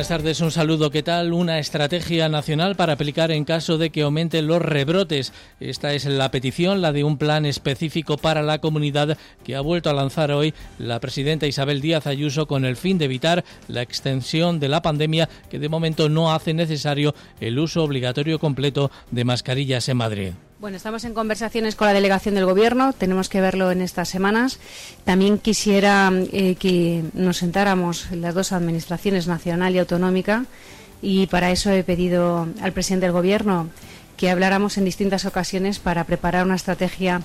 Buenas tardes, un saludo. ¿Qué tal? Una estrategia nacional para aplicar en caso de que aumenten los rebrotes. Esta es la petición, la de un plan específico para la comunidad que ha vuelto a lanzar hoy la presidenta Isabel Díaz Ayuso con el fin de evitar la extensión de la pandemia que de momento no hace necesario el uso obligatorio completo de mascarillas en Madrid. Bueno, estamos en conversaciones con la delegación del Gobierno, tenemos que verlo en estas semanas. También quisiera eh, que nos sentáramos las dos administraciones, nacional y autonómica, y para eso he pedido al presidente del Gobierno que habláramos en distintas ocasiones para preparar una estrategia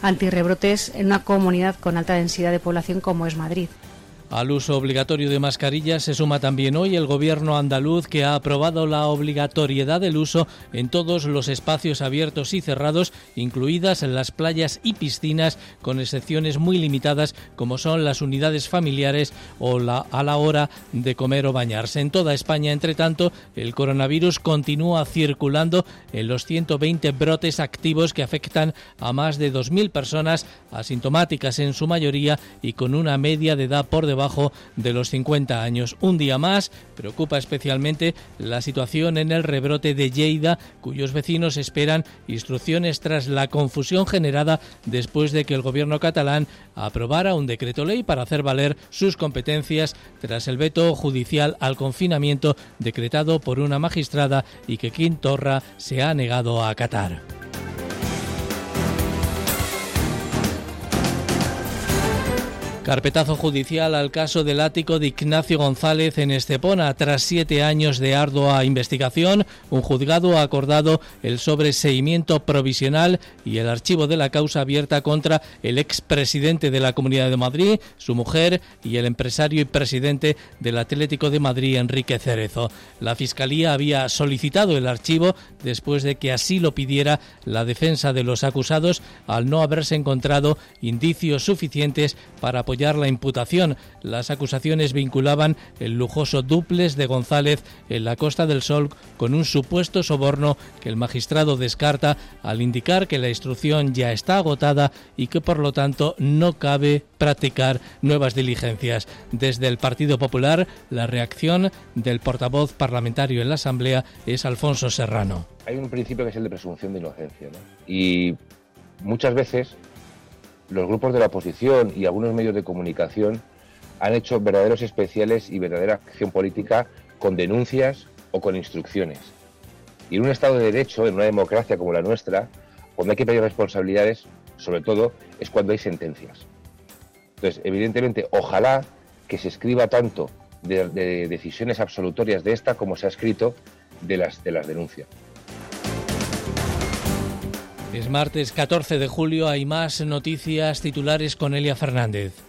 antirrebrotes en una comunidad con alta densidad de población como es Madrid. Al uso obligatorio de mascarillas se suma también hoy el gobierno andaluz que ha aprobado la obligatoriedad del uso en todos los espacios abiertos y cerrados, incluidas en las playas y piscinas, con excepciones muy limitadas como son las unidades familiares o la, a la hora de comer o bañarse. En toda España, entre tanto, el coronavirus continúa circulando en los 120 brotes activos que afectan a más de 2.000 personas asintomáticas en su mayoría y con una media de edad por debajo de los 50 años. Un día más preocupa especialmente la situación en el rebrote de Lleida, cuyos vecinos esperan instrucciones tras la confusión generada después de que el gobierno catalán aprobara un decreto ley para hacer valer sus competencias tras el veto judicial al confinamiento decretado por una magistrada y que Quintorra se ha negado a acatar. Carpetazo judicial al caso del ático de Ignacio González en Estepona. Tras siete años de ardua investigación, un juzgado ha acordado el sobreseimiento provisional y el archivo de la causa abierta contra el expresidente de la Comunidad de Madrid, su mujer y el empresario y presidente del Atlético de Madrid, Enrique Cerezo. La Fiscalía había solicitado el archivo después de que así lo pidiera la defensa de los acusados al no haberse encontrado indicios suficientes para apoyar la imputación. Las acusaciones vinculaban el lujoso duples de González en la Costa del Sol con un supuesto soborno que el magistrado descarta al indicar que la instrucción ya está agotada y que por lo tanto no cabe practicar nuevas diligencias. Desde el Partido Popular, la reacción del portavoz parlamentario en la Asamblea es Alfonso Serrano. Hay un principio que es el de presunción de inocencia ¿no? y muchas veces los grupos de la oposición y algunos medios de comunicación han hecho verdaderos especiales y verdadera acción política con denuncias o con instrucciones. Y en un Estado de Derecho, en una democracia como la nuestra, cuando hay que pedir responsabilidades, sobre todo, es cuando hay sentencias. Entonces, evidentemente, ojalá que se escriba tanto de, de decisiones absolutorias de esta como se ha escrito de las, de las denuncias. Es martes 14 de julio, hay más noticias titulares con Elia Fernández.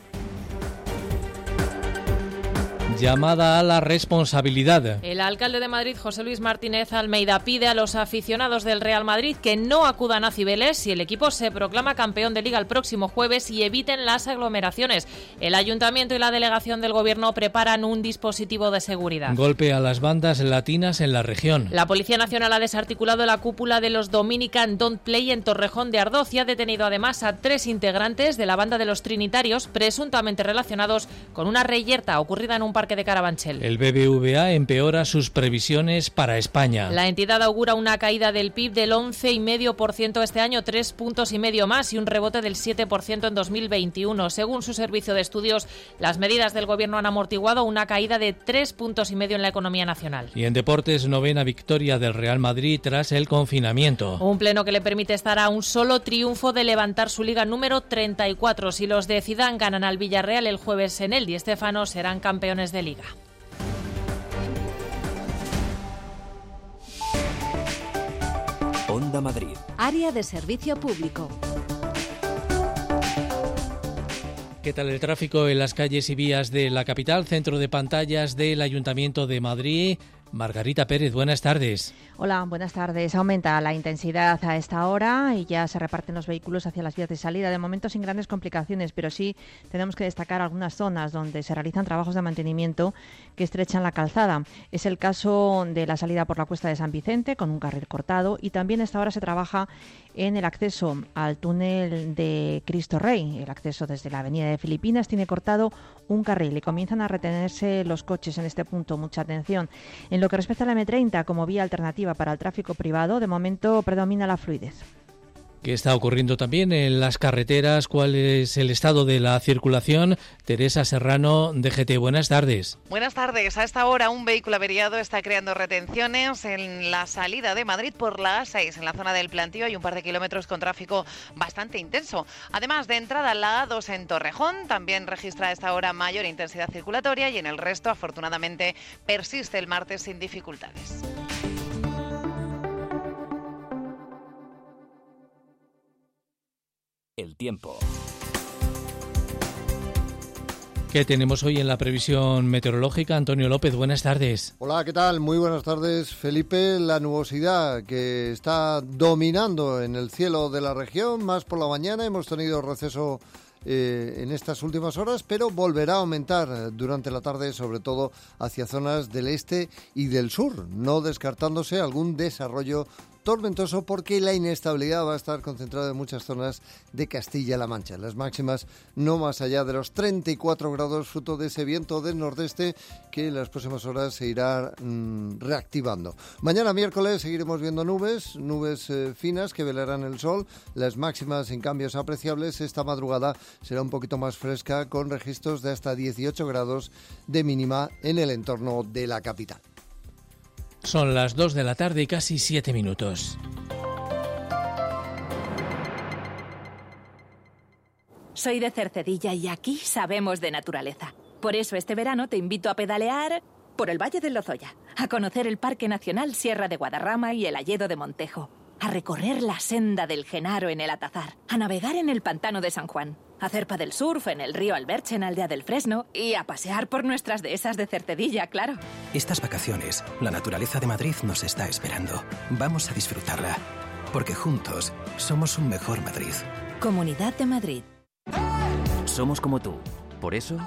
Llamada a la responsabilidad. El alcalde de Madrid, José Luis Martínez Almeida, pide a los aficionados del Real Madrid que no acudan a Cibeles si el equipo se proclama campeón de liga el próximo jueves y eviten las aglomeraciones. El ayuntamiento y la delegación del gobierno preparan un dispositivo de seguridad. Golpe a las bandas latinas en la región. La Policía Nacional ha desarticulado la cúpula de los Dominican Don't Play en Torrejón de Ardoz y ha detenido además a tres integrantes de la banda de los Trinitarios presuntamente relacionados con una reyerta ocurrida en un parque de Carabanchel. El BBVA empeora sus previsiones para España. La entidad augura una caída del PIB del 11,5% este año, tres puntos y medio más, y un rebote del 7% en 2021. Según su servicio de estudios, las medidas del gobierno han amortiguado una caída de tres puntos y medio en la economía nacional. Y en deportes, novena victoria del Real Madrid tras el confinamiento. Un pleno que le permite estar a un solo triunfo de levantar su liga número 34. Si los de Zidane ganan al Villarreal el jueves en el Di Stéfano, serán campeones de liga. Onda Madrid. Área de servicio público. ¿Qué tal el tráfico en las calles y vías de la capital? Centro de pantallas del Ayuntamiento de Madrid. Margarita Pérez, buenas tardes. Hola, buenas tardes. Aumenta la intensidad a esta hora y ya se reparten los vehículos hacia las vías de salida. De momento sin grandes complicaciones, pero sí tenemos que destacar algunas zonas donde se realizan trabajos de mantenimiento que estrechan la calzada. Es el caso de la salida por la cuesta de San Vicente con un carril cortado y también a esta hora se trabaja en el acceso al túnel de Cristo Rey. El acceso desde la avenida de Filipinas tiene cortado un carril y comienzan a retenerse los coches en este punto. Mucha atención. En lo que respecta a la M30 como vía alternativa para el tráfico privado, de momento predomina la fluidez. ¿Qué está ocurriendo también en las carreteras? ¿Cuál es el estado de la circulación? Teresa Serrano, DGT, buenas tardes. Buenas tardes. A esta hora un vehículo averiado está creando retenciones en la salida de Madrid por la A6. En la zona del plantío hay un par de kilómetros con tráfico bastante intenso. Además de entrada la A2 en Torrejón, también registra a esta hora mayor intensidad circulatoria y en el resto, afortunadamente, persiste el martes sin dificultades. El tiempo. ¿Qué tenemos hoy en la previsión meteorológica? Antonio López, buenas tardes. Hola, ¿qué tal? Muy buenas tardes, Felipe. La nubosidad que está dominando en el cielo de la región, más por la mañana, hemos tenido receso eh, en estas últimas horas, pero volverá a aumentar durante la tarde, sobre todo hacia zonas del este y del sur, no descartándose algún desarrollo tormentoso porque la inestabilidad va a estar concentrada en muchas zonas de Castilla-La Mancha. Las máximas no más allá de los 34 grados, fruto de ese viento del nordeste que en las próximas horas se irá mm, reactivando. Mañana miércoles seguiremos viendo nubes, nubes eh, finas que velarán el sol. Las máximas en cambios apreciables. Esta madrugada será un poquito más fresca con registros de hasta 18 grados de mínima en el entorno de la capital. Son las 2 de la tarde y casi 7 minutos. Soy de Cercedilla y aquí sabemos de naturaleza. Por eso este verano te invito a pedalear por el Valle del Lozoya, a conocer el Parque Nacional Sierra de Guadarrama y el Alledo de Montejo, a recorrer la senda del Genaro en el Atazar, a navegar en el Pantano de San Juan, a hacer del surf en el río Alberche en Aldea del Fresno y a pasear por nuestras dehesas de Cercedilla, claro. Estas vacaciones, la naturaleza de Madrid nos está esperando. Vamos a disfrutarla, porque juntos somos un mejor Madrid. Comunidad de Madrid. Somos como tú. Por eso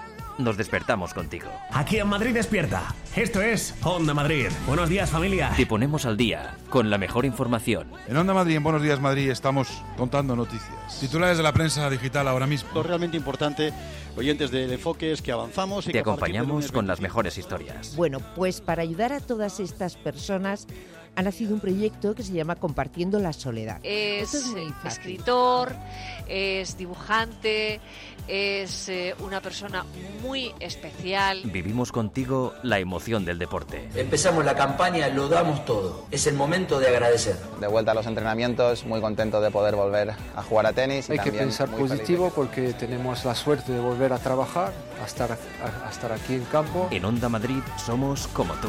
nos despertamos contigo. Aquí en Madrid despierta. Esto es Onda Madrid. Buenos días familia. Te ponemos al día con la mejor información. En Onda Madrid, en Buenos Días Madrid, estamos contando noticias. Titulares de la prensa digital ahora mismo. Lo realmente importante, oyentes del enfoque, es que avanzamos y Te acompañamos con las mejores historias. Bueno, pues para ayudar a todas estas personas ha nacido un proyecto que se llama Compartiendo la Soledad. Es, es escritor, es dibujante, es eh, una persona muy especial. Vivimos contigo la emoción del deporte. Empezamos la campaña, lo damos todo. Es el momento de agradecer. De vuelta a los entrenamientos, muy contento de poder volver a jugar a tenis. Hay que pensar positivo porque tenemos la suerte de volver a trabajar, a estar, a, a estar aquí en campo. En Onda Madrid somos como tú.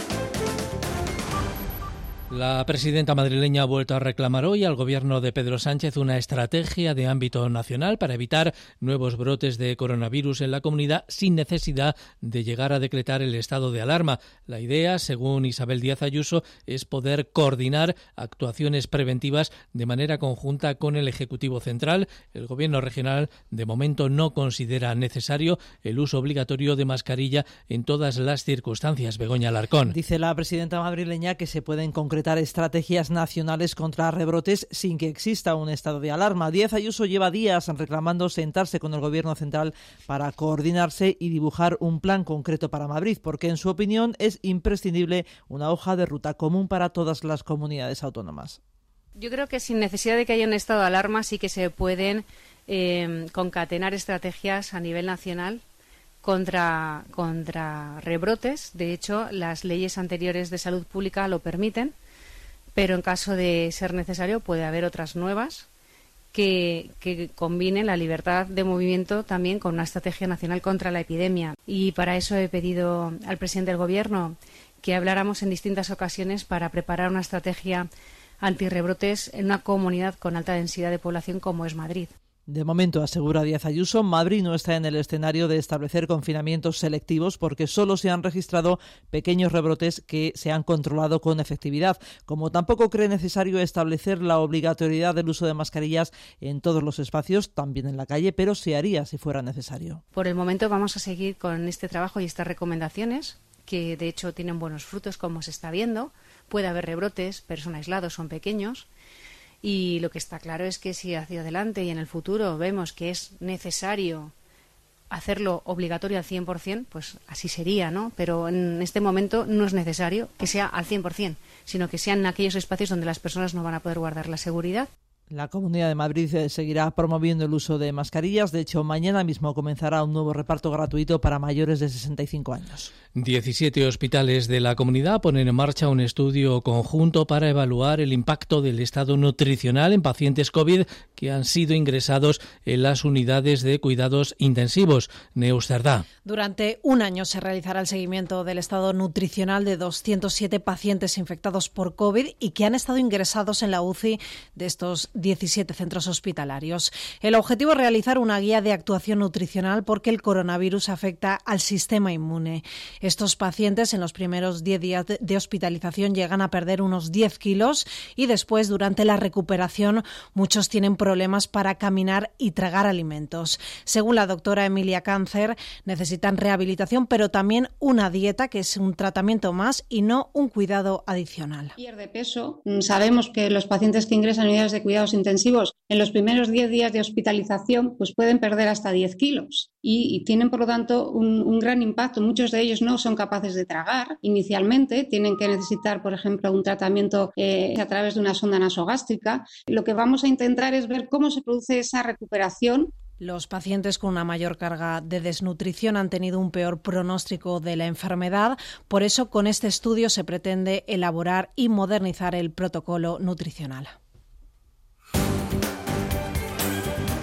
La presidenta madrileña ha vuelto a reclamar hoy al gobierno de Pedro Sánchez una estrategia de ámbito nacional para evitar nuevos brotes de coronavirus en la comunidad sin necesidad de llegar a decretar el estado de alarma. La idea, según Isabel Díaz Ayuso, es poder coordinar actuaciones preventivas de manera conjunta con el Ejecutivo Central. El gobierno regional de momento no considera necesario el uso obligatorio de mascarilla en todas las circunstancias. Begoña Alarcón. Dice la presidenta madrileña que se pueden concretar concretar estrategias nacionales contra rebrotes sin que exista un estado de alarma. Díaz Ayuso lleva días reclamando sentarse con el Gobierno central para coordinarse y dibujar un plan concreto para Madrid, porque en su opinión es imprescindible una hoja de ruta común para todas las comunidades autónomas. Yo creo que sin necesidad de que haya un estado de alarma sí que se pueden eh, concatenar estrategias a nivel nacional contra, contra rebrotes. De hecho, las leyes anteriores de salud pública lo permiten, pero en caso de ser necesario puede haber otras nuevas que, combinen la libertad de movimiento también con una estrategia nacional contra la epidemia. Y para eso he pedido al presidente del Gobierno que habláramos en distintas ocasiones para preparar una estrategia antirrebrotes en una comunidad con alta densidad de población como es Madrid. De momento, asegura Díaz Ayuso, Madrid no está en el escenario de establecer confinamientos selectivos porque solo se han registrado pequeños rebrotes que se han controlado con efectividad. Como tampoco cree necesario establecer la obligatoriedad del uso de mascarillas en todos los espacios, también en la calle, pero se haría si fuera necesario. Por el momento vamos a seguir con este trabajo y estas recomendaciones que de hecho tienen buenos frutos como se está viendo. Puede haber rebrotes, pero son aislados, son pequeños y lo que está claro es que si hacia adelante y en el futuro vemos que es necesario hacerlo obligatorio al 100%, pues así sería, ¿no? Pero en este momento no es necesario que sea al 100%, sino que sean aquellos espacios donde las personas no van a poder guardar la seguridad la Comunidad de Madrid eh, seguirá promoviendo el uso de mascarillas. De hecho, mañana mismo comenzará un nuevo reparto gratuito para mayores de 65 años. 17 hospitales de la comunidad ponen en marcha un estudio conjunto para evaluar el impacto del estado nutricional en pacientes COVID que han sido ingresados en las unidades de cuidados intensivos. Neusterdá. Durante un año se realizará el seguimiento del estado nutricional de 207 pacientes infectados por COVID y que han estado ingresados en la UCI de estos 17 centros hospitalarios. El objetivo es realizar una guía de actuación nutricional porque el coronavirus afecta al sistema inmune. Estos pacientes en los primeros 10 días de hospitalización llegan a perder unos 10 kilos y después, durante la recuperación, muchos tienen problemas para caminar y tragar alimentos. Según la doctora Emilia Cáncer, necesitan rehabilitación, pero también una dieta que es un tratamiento más y no un cuidado adicional. Pierde peso. Sabemos que los pacientes que ingresan unidades de intensivos en los primeros 10 días de hospitalización pues pueden perder hasta 10 kilos y, tienen por lo tanto un, gran impacto. Muchos de ellos no son capaces de tragar inicialmente, tienen que necesitar por ejemplo un tratamiento eh, a través de una sonda nasogástrica. Lo que vamos a intentar es ver cómo se produce esa recuperación los pacientes con una mayor carga de desnutrición han tenido un peor pronóstico de la enfermedad. Por eso, con este estudio se pretende elaborar y modernizar el protocolo nutricional.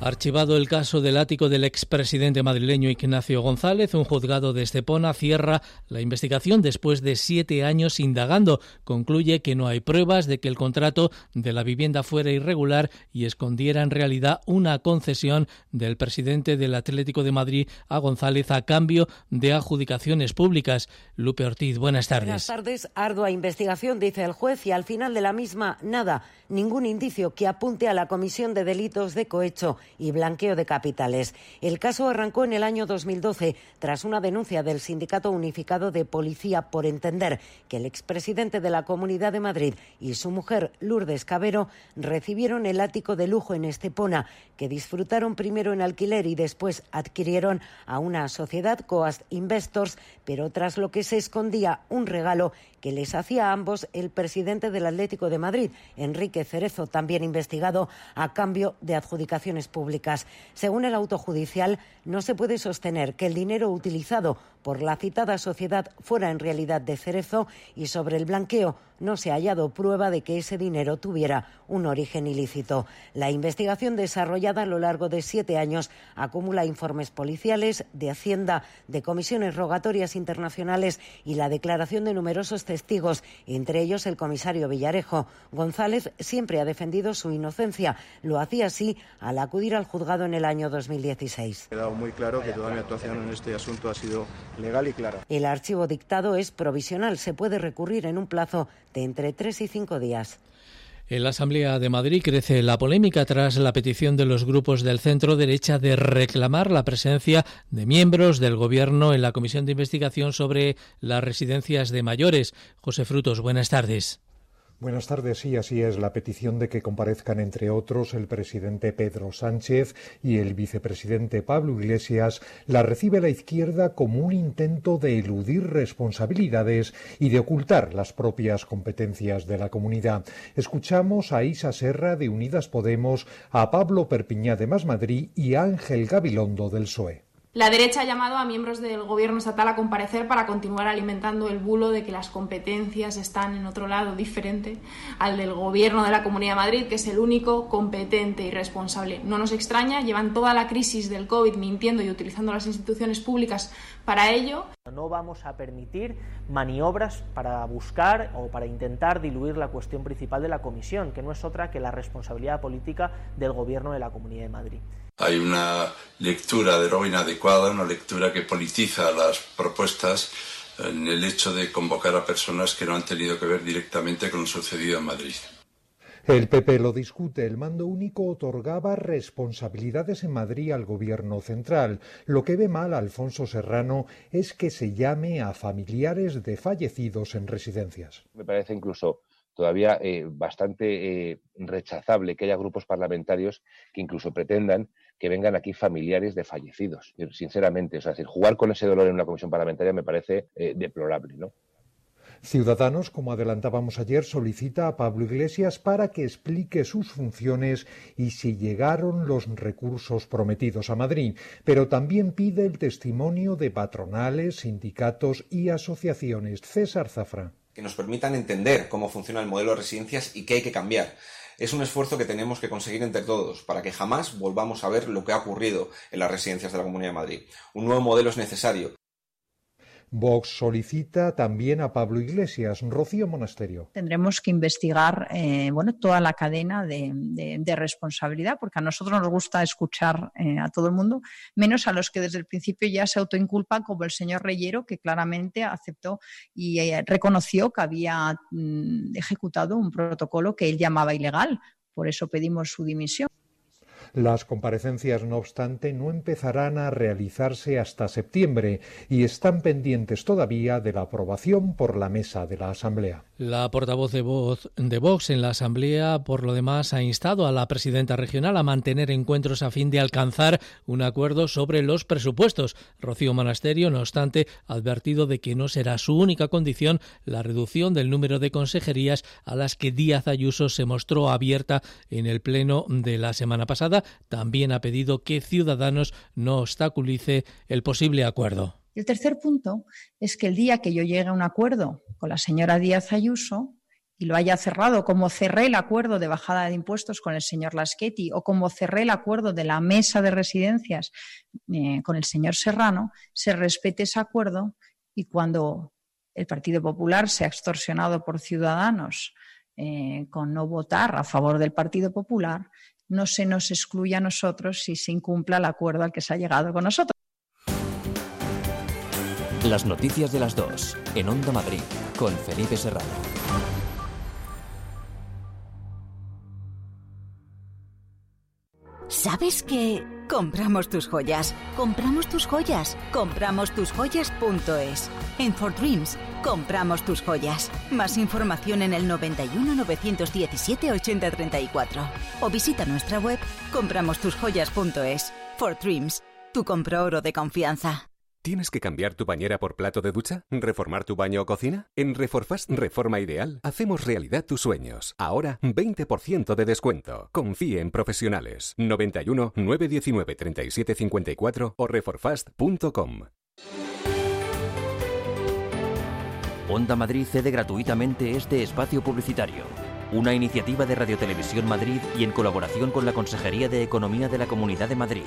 Archivado el caso del ático del expresidente madrileño Ignacio González, un juzgado de Estepona cierra la investigación después de siete años indagando. Concluye que no hay pruebas de que el contrato de la vivienda fuera irregular y escondiera en realidad una concesión del presidente del Atlético de Madrid a González a cambio de adjudicaciones públicas. Lupe Ortiz, buenas tardes. Buenas tardes. Ardua investigación, dice el juez, y al final de la misma, nada, ningún indicio que apunte a la comisión de delitos de cohecho y blanqueo de capitales. El caso arrancó en el año 2012 tras una denuncia del Sindicato Unificado de Policía por entender que el expresidente de la Comunidad de Madrid y su mujer Lourdes Cabero recibieron el ático de lujo en Estepona, que disfrutaron primero en alquiler y después adquirieron a una sociedad Coast Investors, pero tras lo que se escondía un regalo que les hacía a ambos el presidente del Atlético de Madrid, Enrique Cerezo, también investigado a cambio de adjudicaciones públicas. Según el auto judicial, no se puede sostener que el dinero utilizado por la citada sociedad fuera en realidad de Cerezo y sobre el blanqueo no se ha hallado prueba de que ese dinero tuviera un origen ilícito. La investigación desarrollada a lo largo de siete años acumula informes policiales, de Hacienda, de comisiones rogatorias internacionales y la declaración de numerosos testigos, entre ellos el comisario Villarejo. González siempre ha defendido su inocencia. Lo hacía así al acudir al juzgado en el año 2016. Ha quedado muy claro que toda mi actuación en este asunto ha sido legal y clara. El archivo dictado es provisional. Se puede recurrir en un plazo de entre tres y cinco días. En la Asamblea de Madrid crece la polémica tras la petición de los grupos del centro derecha de reclamar la presencia de miembros del Gobierno en la Comisión de Investigación sobre las residencias de mayores. José Frutos, buenas tardes. Buenas tardes. Sí, así es. La petición de que comparezcan, entre otros, el presidente Pedro Sánchez y el vicepresidente Pablo Iglesias la recibe la izquierda como un intento de eludir responsabilidades y de ocultar las propias competencias de la comunidad. Escuchamos a Isa Serra de Unidas Podemos, a Pablo Perpiñá de Más Madrid y a Ángel Gabilondo del PSOE. La derecha ha llamado a miembros del gobierno estatal a comparecer para continuar alimentando el bulo de que las competencias están en otro lado diferente al del gobierno de la Comunidad de Madrid, que es el único competente y responsable. No nos extraña, llevan toda la crisis del COVID mintiendo y utilizando las instituciones públicas para ello. No vamos a permitir maniobras para buscar o para intentar diluir la cuestión principal de la comisión, que no es otra que la responsabilidad política del gobierno de la Comunidad de Madrid. Hay una lectura de lo inadecuada, una lectura que politiza las propuestas en el hecho de convocar a personas que no han tenido que ver directamente con lo sucedido en Madrid. El PP lo discute. El mando único otorgaba responsabilidades en Madrid al gobierno central. Lo que ve mal Alfonso Serrano es que se llame a familiares de fallecidos en residencias. Me parece incluso todavía eh, bastante eh, rechazable que haya grupos parlamentarios que incluso pretendan que vengan aquí familiares de fallecidos. Sinceramente, es decir, jugar con ese dolor en una comisión parlamentaria me parece eh, deplorable, ¿no? Ciudadanos, como adelantábamos ayer, solicita a Pablo Iglesias para que explique sus funciones y si llegaron los recursos prometidos a Madrid, pero también pide el testimonio de patronales, sindicatos y asociaciones. César Zafra. Que nos permitan entender cómo funciona el modelo de residencias y qué hay que cambiar. Es un esfuerzo que tenemos que conseguir entre todos para que jamás volvamos a ver lo que ha ocurrido en las residencias de la Comunidad de Madrid. Un nuevo modelo es necesario, Vox solicita también a Pablo Iglesias, Rocío Monasterio. Tendremos que investigar eh, bueno, toda la cadena de, responsabilidad, porque a nosotros nos gusta escuchar eh, a todo el mundo, menos a los que desde el principio ya se autoinculpan, como el señor Reyero, que claramente aceptó y eh, reconoció que había mm, ejecutado un protocolo que él llamaba ilegal. Por eso pedimos su dimisión. Las comparecencias, no obstante, no empezarán a realizarse hasta septiembre y están pendientes todavía de la aprobación por la mesa de la Asamblea. La portavoz de, voz de Vox en la Asamblea, por lo demás, ha instado a la presidenta regional a mantener encuentros a fin de alcanzar un acuerdo sobre los presupuestos. Rocío Monasterio, no obstante, ha advertido de que no será su única condición la reducción del número de consejerías a las que Díaz Ayuso se mostró abierta en el Pleno de la semana pasada. También ha pedido que Ciudadanos no obstaculice el posible acuerdo. El tercer punto es que el día que yo llegue a un acuerdo con la señora Díaz Ayuso y lo haya cerrado, como cerré el acuerdo de bajada de impuestos con el señor Laschetti o como cerré el acuerdo de la mesa de residencias eh, con el señor Serrano, se respete ese acuerdo y cuando el Partido Popular sea extorsionado por ciudadanos eh, con no votar a favor del Partido Popular, no se nos excluya a nosotros si se incumpla el acuerdo al que se ha llegado con nosotros. Las noticias de las dos en Onda Madrid con Felipe Serrano. ¿Sabes que compramos tus joyas? Compramos tus joyas. Compramos tus joyas.es. En For Dreams, compramos tus joyas. Más información en el 91 917 8034 o visita nuestra web compramostusjoyas.es. For Dreams, tu compro oro de confianza. ¿Tienes que cambiar tu bañera por plato de ducha? ¿Reformar tu baño o cocina? En Reforfast Reforma Ideal hacemos realidad tus sueños. Ahora 20% de descuento. Confíe en profesionales. 91 919 3754 o reforfast.com. Onda Madrid cede gratuitamente este espacio publicitario. Una iniciativa de Radio Televisión Madrid y en colaboración con la Consejería de Economía de la Comunidad de Madrid.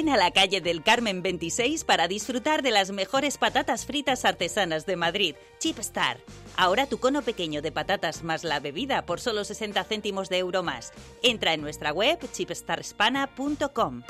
Ven a la calle del Carmen 26 para disfrutar de las mejores patatas fritas artesanas de Madrid, Chip Star. Ahora tu cono pequeño de patatas más la bebida por solo 60 céntimos de euro más. Entra en nuestra web chipstarspana.com.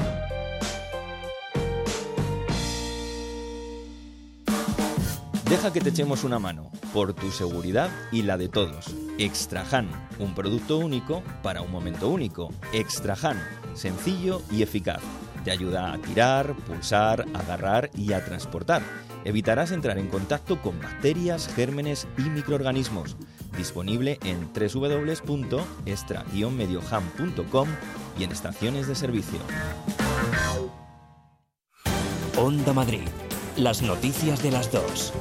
Deja que te echemos una mano, por tu seguridad y la de todos. Extrahan, un producto único para un momento único. Extrahan, sencillo y eficaz. Te ayuda a tirar, pulsar, agarrar y a transportar. Evitarás entrar en contacto con bacterias, gérmenes y microorganismos. Disponible en www.extra-medioham.com y en estaciones de servicio. Onda Madrid. Las noticias de las dos.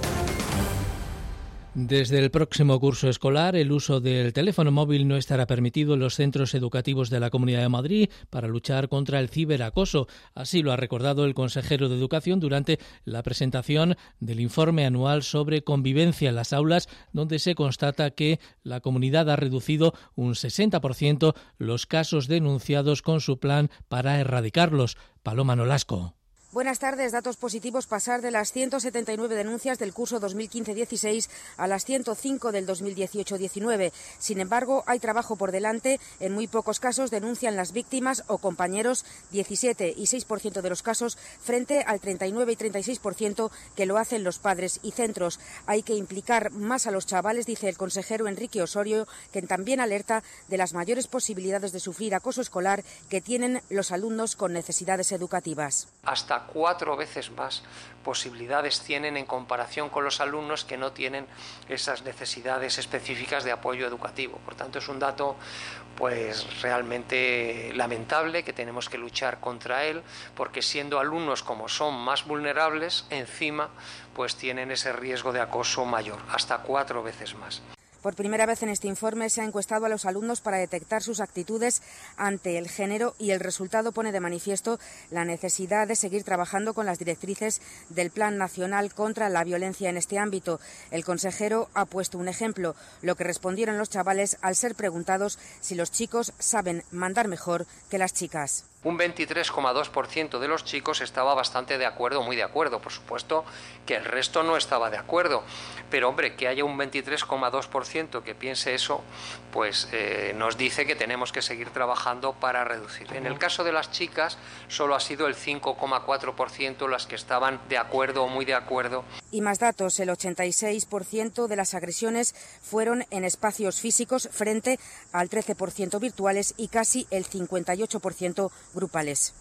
Desde el próximo curso escolar, el uso del teléfono móvil no estará permitido en los centros educativos de la Comunidad de Madrid para luchar contra el ciberacoso. Así lo ha recordado el consejero de Educación durante la presentación del informe anual sobre convivencia en las aulas, donde se constata que la comunidad ha reducido un 60% los casos denunciados con su plan para erradicarlos. Paloma Nolasco. Buenas tardes. Datos positivos pasar de las 179 denuncias del curso 2015-16 a las 105 del 2018-19. Sin embargo, hay trabajo por delante. En muy pocos casos denuncian las víctimas o compañeros 17 y 6% de los casos frente al 39 y 36% que lo hacen los padres y centros. Hay que implicar más a los chavales, dice el consejero Enrique Osorio, quien también alerta de las mayores posibilidades de sufrir acoso escolar que tienen los alumnos con necesidades educativas. Hasta cuatro veces más posibilidades tienen en comparación con los alumnos que no tienen esas necesidades específicas de apoyo educativo. Por tanto, es un dato pues realmente lamentable que tenemos que luchar contra él porque siendo alumnos como son más vulnerables, encima pues tienen ese riesgo de acoso mayor, hasta cuatro veces más. Por primera vez en este informe se ha encuestado a los alumnos para detectar sus actitudes ante el género y el resultado pone de manifiesto la necesidad de seguir trabajando con las directrices del Plan Nacional contra la Violencia en este ámbito. El consejero ha puesto un ejemplo, lo que respondieron los chavales al ser preguntados si los chicos saben mandar mejor que las chicas un 23,2% de los chicos estaba bastante de acuerdo, muy de acuerdo. Por supuesto que el resto no estaba de acuerdo. Pero hombre, que haya un 23,2% que piense eso, pues eh, nos dice que tenemos que seguir trabajando para reducir. En el caso de las chicas, solo ha sido el 5,4% las que estaban de acuerdo o muy de acuerdo. Y más datos, el 86% de las agresiones fueron en espacios físicos frente al 13% virtuales y casi el 58% grupales.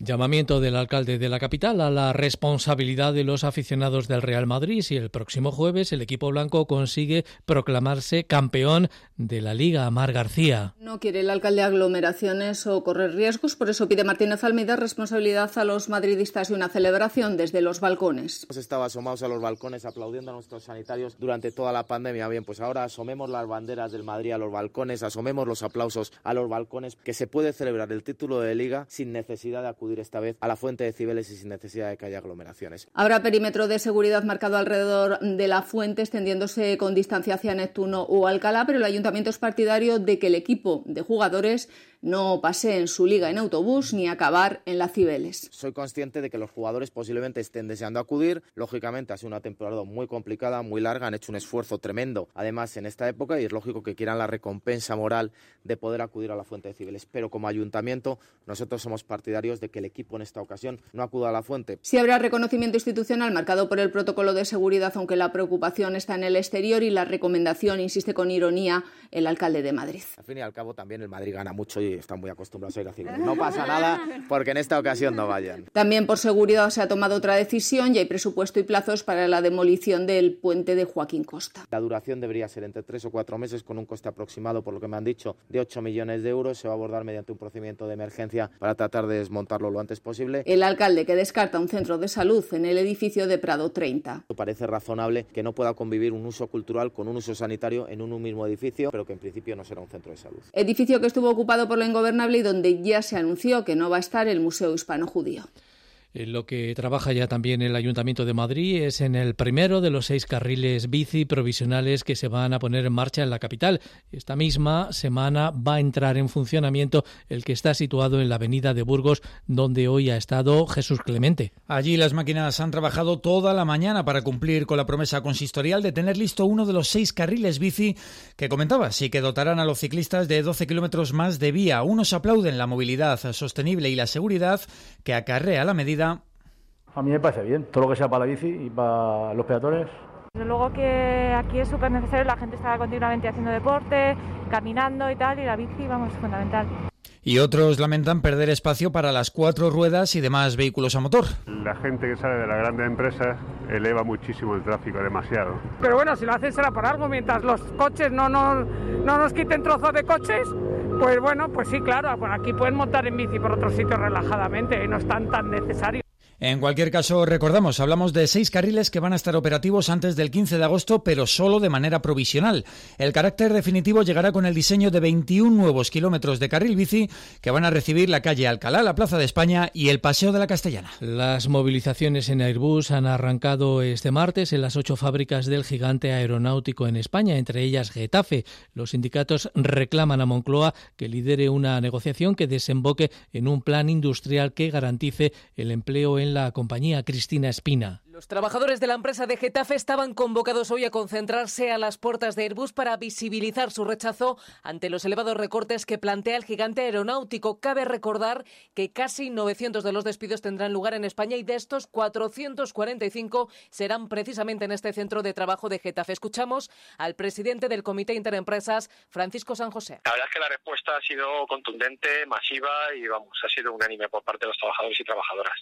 Llamamiento del alcalde de la capital a la responsabilidad de los aficionados del Real Madrid si el próximo jueves el equipo blanco consigue proclamarse campeón de la Liga. Mar García. No quiere el alcalde aglomeraciones o correr riesgos, por eso pide Martínez Almeida responsabilidad a los madridistas y una celebración desde los balcones. Hemos estado asomados a los balcones aplaudiendo a nuestros sanitarios durante toda la pandemia. Bien, pues ahora asomemos las banderas del Madrid a los balcones, asomemos los aplausos a los balcones, que se puede celebrar el título de Liga sin necesidad de acudir esta vez a la fuente de Cibeles y sin necesidad de que haya aglomeraciones. Habrá perímetro de seguridad marcado alrededor de la fuente, extendiéndose con distancia hacia Neptuno o Alcalá, pero el ayuntamiento es partidario de que el equipo de jugadores no pase en su liga en autobús ni acabar en la Cibeles. Soy consciente de que los jugadores posiblemente estén deseando acudir. Lógicamente ha sido una temporada muy complicada, muy larga, han hecho un esfuerzo tremendo además en esta época y es lógico que quieran la recompensa moral de poder acudir a la Fuente de Cibeles. Pero como ayuntamiento nosotros somos partidarios de que el equipo en esta ocasión no acuda a la fuente. Sí habrá reconocimiento institucional marcado por el protocolo de seguridad, aunque la preocupación está en el exterior y la recomendación, insiste con ironía, el alcalde de Madrid. Al fin y al cabo también el Madrid gana mucho y están muy acostumbrados a ir a. No pasa nada porque en esta ocasión no vayan. También por seguridad se ha tomado otra decisión y hay presupuesto y plazos para la demolición del puente de Joaquín Costa. La duración debería ser entre tres o cuatro meses con un coste aproximado, por lo que me han dicho, de 8 millones de euros. Se va a abordar mediante un procedimiento de emergencia para tratar de desmontarlo lo antes posible. El alcalde que descarta un centro de salud en el edificio de Prado 30. Parece razonable que no pueda convivir un uso cultural con un uso sanitario en un mismo edificio, pero que en principio no será un centro de salud. Edificio que estuvo ocupado por la ingobernable y donde ya se anunció que no va a estar el Museo Hispano-Judío. En lo que trabaja ya también el Ayuntamiento de Madrid es en el primero de los seis carriles bici provisionales que se van a poner en marcha en la capital. Esta misma semana va a entrar en funcionamiento el que está situado en la avenida de Burgos, donde hoy ha estado Jesús Clemente. Allí las máquinas han trabajado toda la mañana para cumplir con la promesa consistorial de tener listo uno de los seis carriles bici que comentaba, sí que dotarán a los ciclistas de 12 kilómetros más de vía. Unos aplauden la movilidad sostenible y la seguridad que acarrea la medida a mí me parece bien, todo lo que sea para la bici y para los peatones, Desde luego que aquí es súper necesario, la gente está continuamente haciendo deporte, caminando y tal, y la bici, vamos, es fundamental. Y otros lamentan perder espacio para las cuatro ruedas y demás vehículos a motor. La gente que sale de las grandes empresas eleva muchísimo el tráfico, demasiado. Pero bueno, si lo hacen será por algo, mientras los coches no nos, no nos quiten trozos de coches, pues bueno, pues sí, claro, por aquí pueden montar en bici por otros sitios relajadamente y no es tan, tan necesario. En cualquier caso, recordamos, hablamos de seis carriles que van a estar operativos antes del 15 de agosto, pero solo de manera provisional. El carácter definitivo llegará con el diseño de 21 nuevos kilómetros de carril bici que van a recibir la calle Alcalá, la Plaza de España y el Paseo de la Castellana. Las movilizaciones en Airbus han arrancado este martes en las ocho fábricas del gigante aeronáutico en España, entre ellas Getafe. Los sindicatos reclaman a Moncloa que lidere una negociación que desemboque en un plan industrial que garantice el empleo en la compañía Cristina Espina. Los trabajadores de la empresa de Getafe estaban convocados hoy a concentrarse a las puertas de Airbus para visibilizar su rechazo ante los elevados recortes que plantea el gigante aeronáutico. Cabe recordar que casi 900 de los despidos tendrán lugar en España y de estos 445 serán precisamente en este centro de trabajo de Getafe. Escuchamos al presidente del Comité Interempresas, Francisco San José. La verdad es que la respuesta ha sido contundente, masiva y vamos, ha sido unánime por parte de los trabajadores y trabajadoras.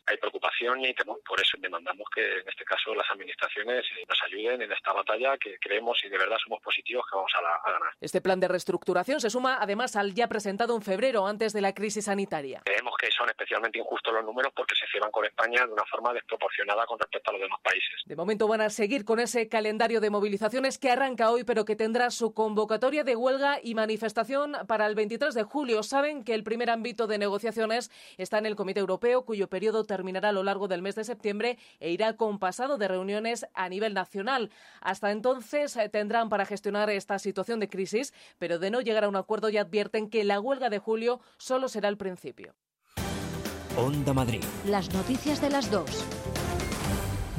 Preocupación y por eso demandamos que en este caso las administraciones nos ayuden en esta batalla que creemos y de verdad somos positivos que vamos a, ganar. Este plan de reestructuración se suma además al ya presentado en febrero antes de la crisis sanitaria. Creemos que son especialmente injustos los números porque se cierran con España de una forma desproporcionada con respecto a los demás países. De momento van a seguir con ese calendario de movilizaciones que arranca hoy pero que tendrá su convocatoria de huelga y manifestación para el 23 de julio. Saben que el primer ámbito de negociaciones está en el Comité Europeo cuyo periodo terminará a lo largo del mes de septiembre e irá con pasado de reuniones a nivel nacional. Hasta entonces eh, tendrán para gestionar esta situación de crisis, pero de no llegar a un acuerdo ya advierten que la huelga de julio solo será el principio. Onda Madrid. Las noticias de las dos.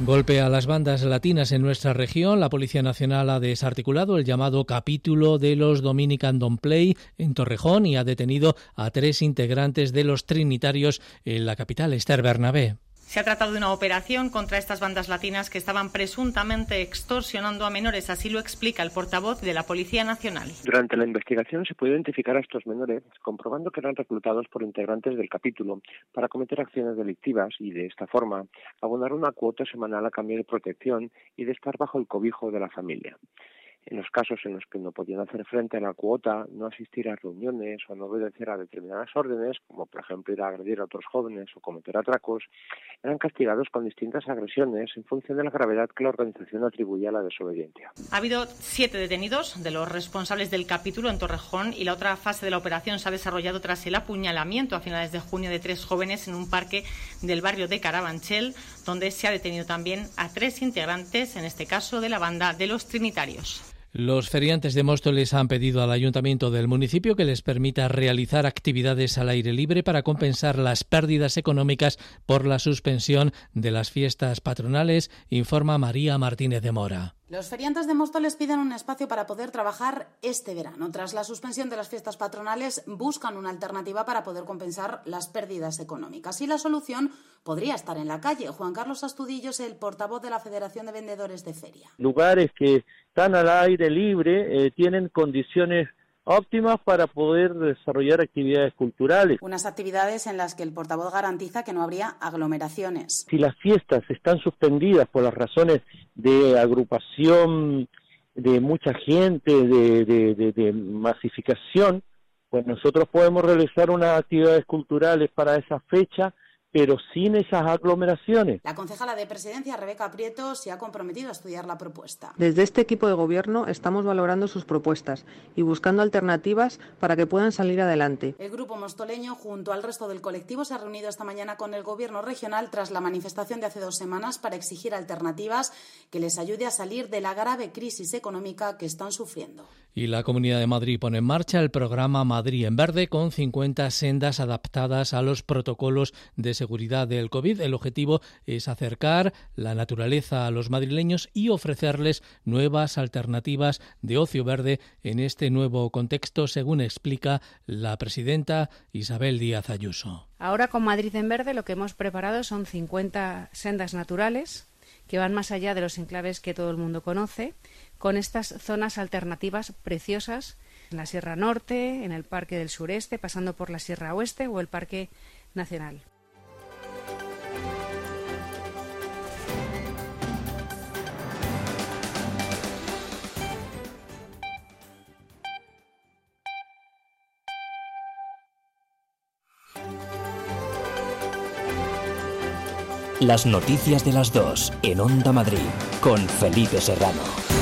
Golpe a las bandas latinas en nuestra región. La Policía Nacional ha desarticulado el llamado capítulo de los Dominican Don't Play en Torrejón y ha detenido a tres integrantes de los Trinitarios en la capital, Esther Bernabé. Se ha tratado de una operación contra estas bandas latinas que estaban presuntamente extorsionando a menores, así lo explica el portavoz de la Policía Nacional. Durante la investigación se pudo identificar a estos menores, comprobando que eran reclutados por integrantes del capítulo para cometer acciones delictivas y, de esta forma, abonar una cuota semanal a cambio de protección y de estar bajo el cobijo de la familia en los casos en los que no podían hacer frente a la cuota, no asistir a reuniones o no obedecer a determinadas órdenes, como por ejemplo ir a agredir a otros jóvenes o cometer atracos, eran castigados con distintas agresiones en función de la gravedad que la organización atribuía a la desobediencia. Ha habido siete detenidos de los responsables del capítulo en Torrejón y la otra fase de la operación se ha desarrollado tras el apuñalamiento a finales de junio de tres jóvenes en un parque del barrio de Carabanchel, donde se ha detenido también a tres integrantes, en este caso de la banda de los Trinitarios. Los feriantes de Móstoles han pedido al ayuntamiento del municipio que les permita realizar actividades al aire libre para compensar las pérdidas económicas por la suspensión de las fiestas patronales, informa María Martínez de Mora. Los feriantes de Móstoles piden un espacio para poder trabajar este verano. Tras la suspensión de las fiestas patronales, buscan una alternativa para poder compensar las pérdidas económicas. Y la solución podría estar en la calle. Juan Carlos Astudillo es el portavoz de la Federación de Vendedores de Feria. Lugares que están al aire libre eh, tienen condiciones óptimas para poder desarrollar actividades culturales. Unas actividades en las que el portavoz garantiza que no habría aglomeraciones. Si las fiestas están suspendidas por las razones de agrupación de mucha gente, de, de masificación, pues nosotros podemos realizar unas actividades culturales para esa fecha pero sin esas aglomeraciones. La concejala de presidencia, Rebeca Prieto, se ha comprometido a estudiar la propuesta. Desde este equipo de gobierno estamos valorando sus propuestas y buscando alternativas para que puedan salir adelante. El grupo mostoleño, junto al resto del colectivo, se ha reunido esta mañana con el gobierno regional tras la manifestación de hace dos semanas para exigir alternativas que les ayude a salir de la grave crisis económica que están sufriendo. Y la Comunidad de Madrid pone en marcha el programa Madrid en Verde con 50 sendas adaptadas a los protocolos de seguridad del COVID. El objetivo es acercar la naturaleza a los madrileños y ofrecerles nuevas alternativas de ocio verde en este nuevo contexto, según explica la presidenta Isabel Díaz Ayuso. Ahora con Madrid en Verde lo que hemos preparado son 50 sendas naturales que van más allá de los enclaves que todo el mundo conoce, con estas zonas alternativas preciosas en la Sierra Norte, en el Parque del Sureste, pasando por la Sierra Oeste o el Parque Nacional. Las noticias de las dos en Onda Madrid con Felipe Serrano.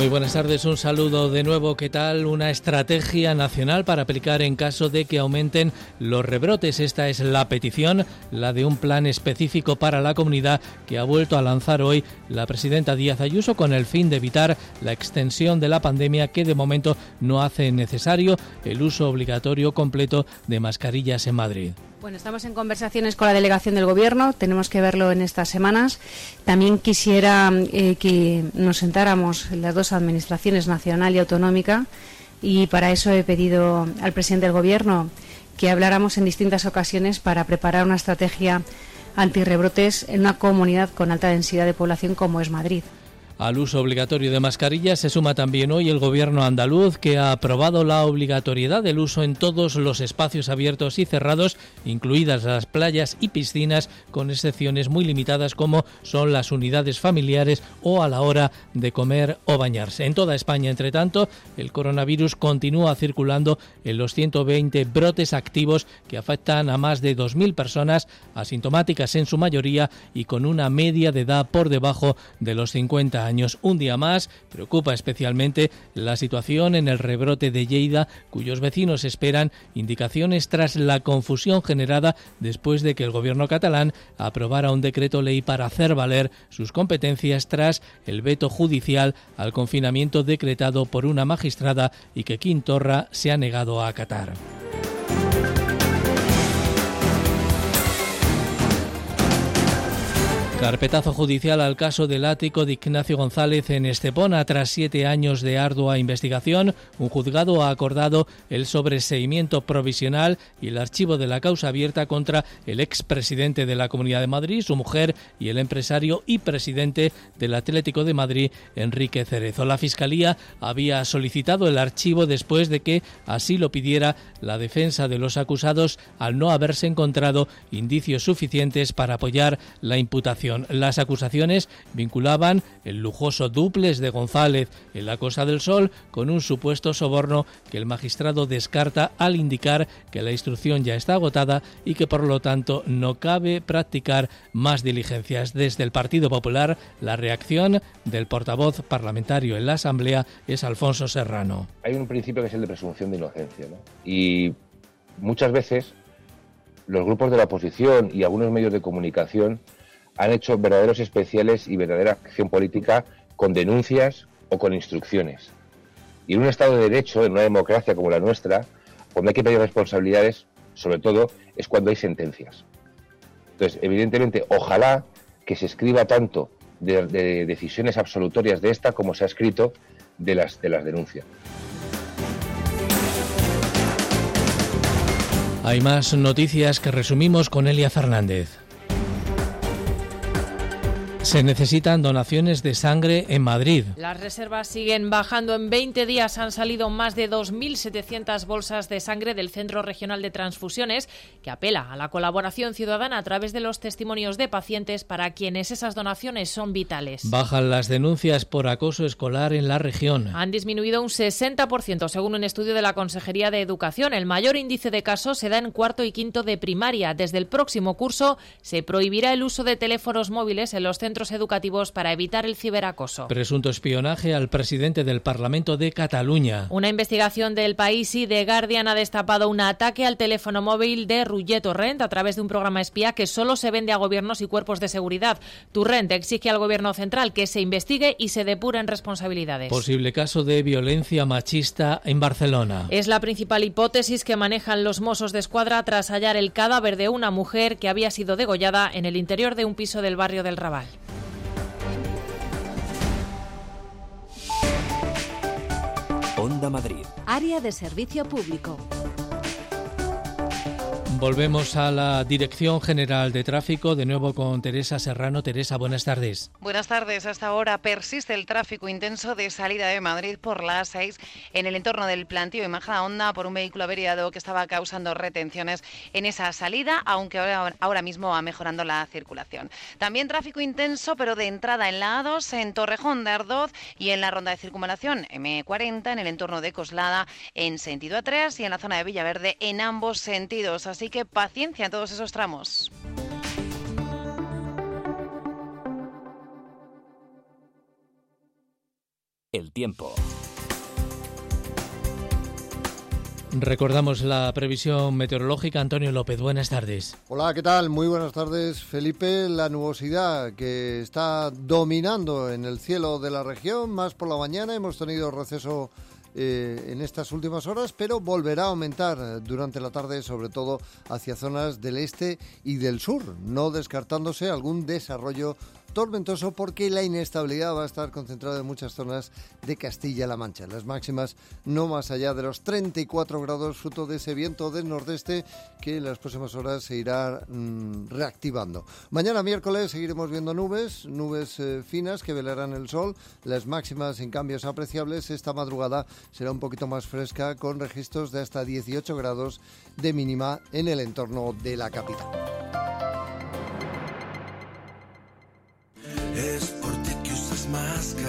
Muy buenas tardes, un saludo de nuevo. ¿Qué tal? Una estrategia nacional para aplicar en caso de que aumenten los rebrotes. Esta es la petición, la de un plan específico para la comunidad que ha vuelto a lanzar hoy la presidenta Díaz Ayuso con el fin de evitar la extensión de la pandemia que de momento no hace necesario el uso obligatorio completo de mascarillas en Madrid. Bueno, estamos en conversaciones con la delegación del Gobierno, tenemos que verlo en estas semanas. También quisiera eh, que nos sentáramos las dos administraciones, nacional y autonómica, y para eso he pedido al presidente del Gobierno que habláramos en distintas ocasiones para preparar una estrategia antirrebrotes en una comunidad con alta densidad de población como es Madrid. Al uso obligatorio de mascarillas se suma también hoy el gobierno andaluz que ha aprobado la obligatoriedad del uso en todos los espacios abiertos y cerrados, incluidas las playas y piscinas, con excepciones muy limitadas como son las unidades familiares o a la hora de comer o bañarse. En toda España, entre tanto, el coronavirus continúa circulando en los 120 brotes activos que afectan a más de 2.000 personas, asintomáticas en su mayoría y con una media de edad por debajo de los 50 años años. Un día más preocupa especialmente la situación en el rebrote de Lleida, cuyos vecinos esperan indicaciones tras la confusión generada después de que el gobierno catalán aprobara un decreto ley para hacer valer sus competencias tras el veto judicial al confinamiento decretado por una magistrada y que Quintorra se ha negado a acatar. Carpetazo judicial al caso del ático de Ignacio González en Estepona. Tras siete años de ardua investigación, un juzgado ha acordado el sobreseimiento provisional y el archivo de la causa abierta contra el expresidente de la Comunidad de Madrid, su mujer y el empresario y presidente del Atlético de Madrid, Enrique Cerezo. La Fiscalía había solicitado el archivo después de que así lo pidiera la defensa de los acusados al no haberse encontrado indicios suficientes para apoyar la imputación. Las acusaciones vinculaban el lujoso duples de González en la Costa del Sol con un supuesto soborno que el magistrado descarta al indicar que la instrucción ya está agotada y que por lo tanto no cabe practicar más diligencias. Desde el Partido Popular, la reacción del portavoz parlamentario en la Asamblea es Alfonso Serrano. Hay un principio que es el de presunción de inocencia y muchas veces los grupos de la oposición y algunos medios de comunicación han hecho verdaderos especiales y verdadera acción política con denuncias o con instrucciones. Y en un Estado de Derecho, en una democracia como la nuestra, donde hay que pedir responsabilidades, sobre todo, es cuando hay sentencias. Entonces, evidentemente, ojalá que se escriba tanto de, decisiones absolutorias de esta como se ha escrito de las, de las denuncias. Hay más noticias que resumimos con Elia Fernández. Se necesitan donaciones de sangre en Madrid. Las reservas siguen bajando. En 20 días han salido más de 2.700 bolsas de sangre del Centro Regional de Transfusiones, que apela a la colaboración ciudadana a través de los testimonios de pacientes para quienes esas donaciones son vitales. Bajan las denuncias por acoso escolar en la región. Han disminuido un 60% según un estudio de la Consejería de Educación. El mayor índice de casos se da en cuarto y quinto de primaria. Desde el próximo curso se prohibirá el uso de teléfonos móviles en los centros centros educativos para evitar el ciberacoso. Presunto espionaje al presidente del Parlamento de Cataluña. Una investigación del país y de Guardian ha destapado un ataque al teléfono móvil de Roger Torrent a través de un programa espía que solo se vende a gobiernos y cuerpos de seguridad. Torrent exige al gobierno central que se investigue y se depuren responsabilidades. Posible caso de violencia machista en Barcelona. Es la principal hipótesis que manejan los mozos de escuadra tras hallar el cadáver de una mujer que había sido degollada en el interior de un piso del barrio del Raval. Onda Madrid. Área de servicio público. Volvemos a la Dirección General de Tráfico, de nuevo con Teresa Serrano. Teresa, buenas tardes. Buenas tardes. Hasta ahora persiste el tráfico intenso de salida de Madrid por la A6 en el entorno del plantío y Onda por un vehículo averiado que estaba causando retenciones en esa salida, aunque ahora, ahora mismo va mejorando la circulación. También tráfico intenso, pero de entrada en la A2, en Torrejón de Ardoz y en la ronda de circunvalación M40 en el entorno de Coslada en sentido A3 y en la zona de Villaverde en ambos sentidos. Así que paciencia en todos esos tramos. El tiempo. Recordamos la previsión meteorológica. Antonio López, buenas tardes. Hola, ¿qué tal? Muy buenas tardes, Felipe. La nubosidad que está dominando en el cielo de la región, más por la mañana hemos tenido receso eh, en estas últimas horas, pero volverá a aumentar durante la tarde, sobre todo hacia zonas del este y del sur, no descartándose algún desarrollo tormentoso porque la inestabilidad va a estar concentrada en muchas zonas de Castilla-La Mancha. Las máximas no más allá de los 34 grados, fruto de ese viento del nordeste que en las próximas horas se irá mm, reactivando. Mañana miércoles seguiremos viendo nubes, nubes eh, finas que velarán el sol. Las máximas sin cambios apreciables. Esta madrugada será un poquito más fresca con registros de hasta 18 grados de mínima en el entorno de la capital.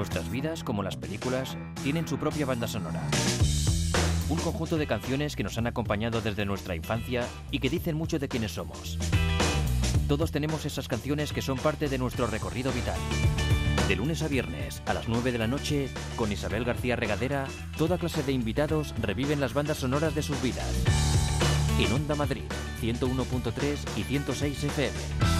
Nuestras vidas, como las películas, tienen su propia banda sonora. Un conjunto de canciones que nos han acompañado desde nuestra infancia y que dicen mucho de quiénes somos. Todos tenemos esas canciones que son parte de nuestro recorrido vital. De lunes a viernes, a las 9 de la noche, con Isabel García Regadera, toda clase de invitados reviven las bandas sonoras de sus vidas. En Onda Madrid, 101.3 y 106 FM.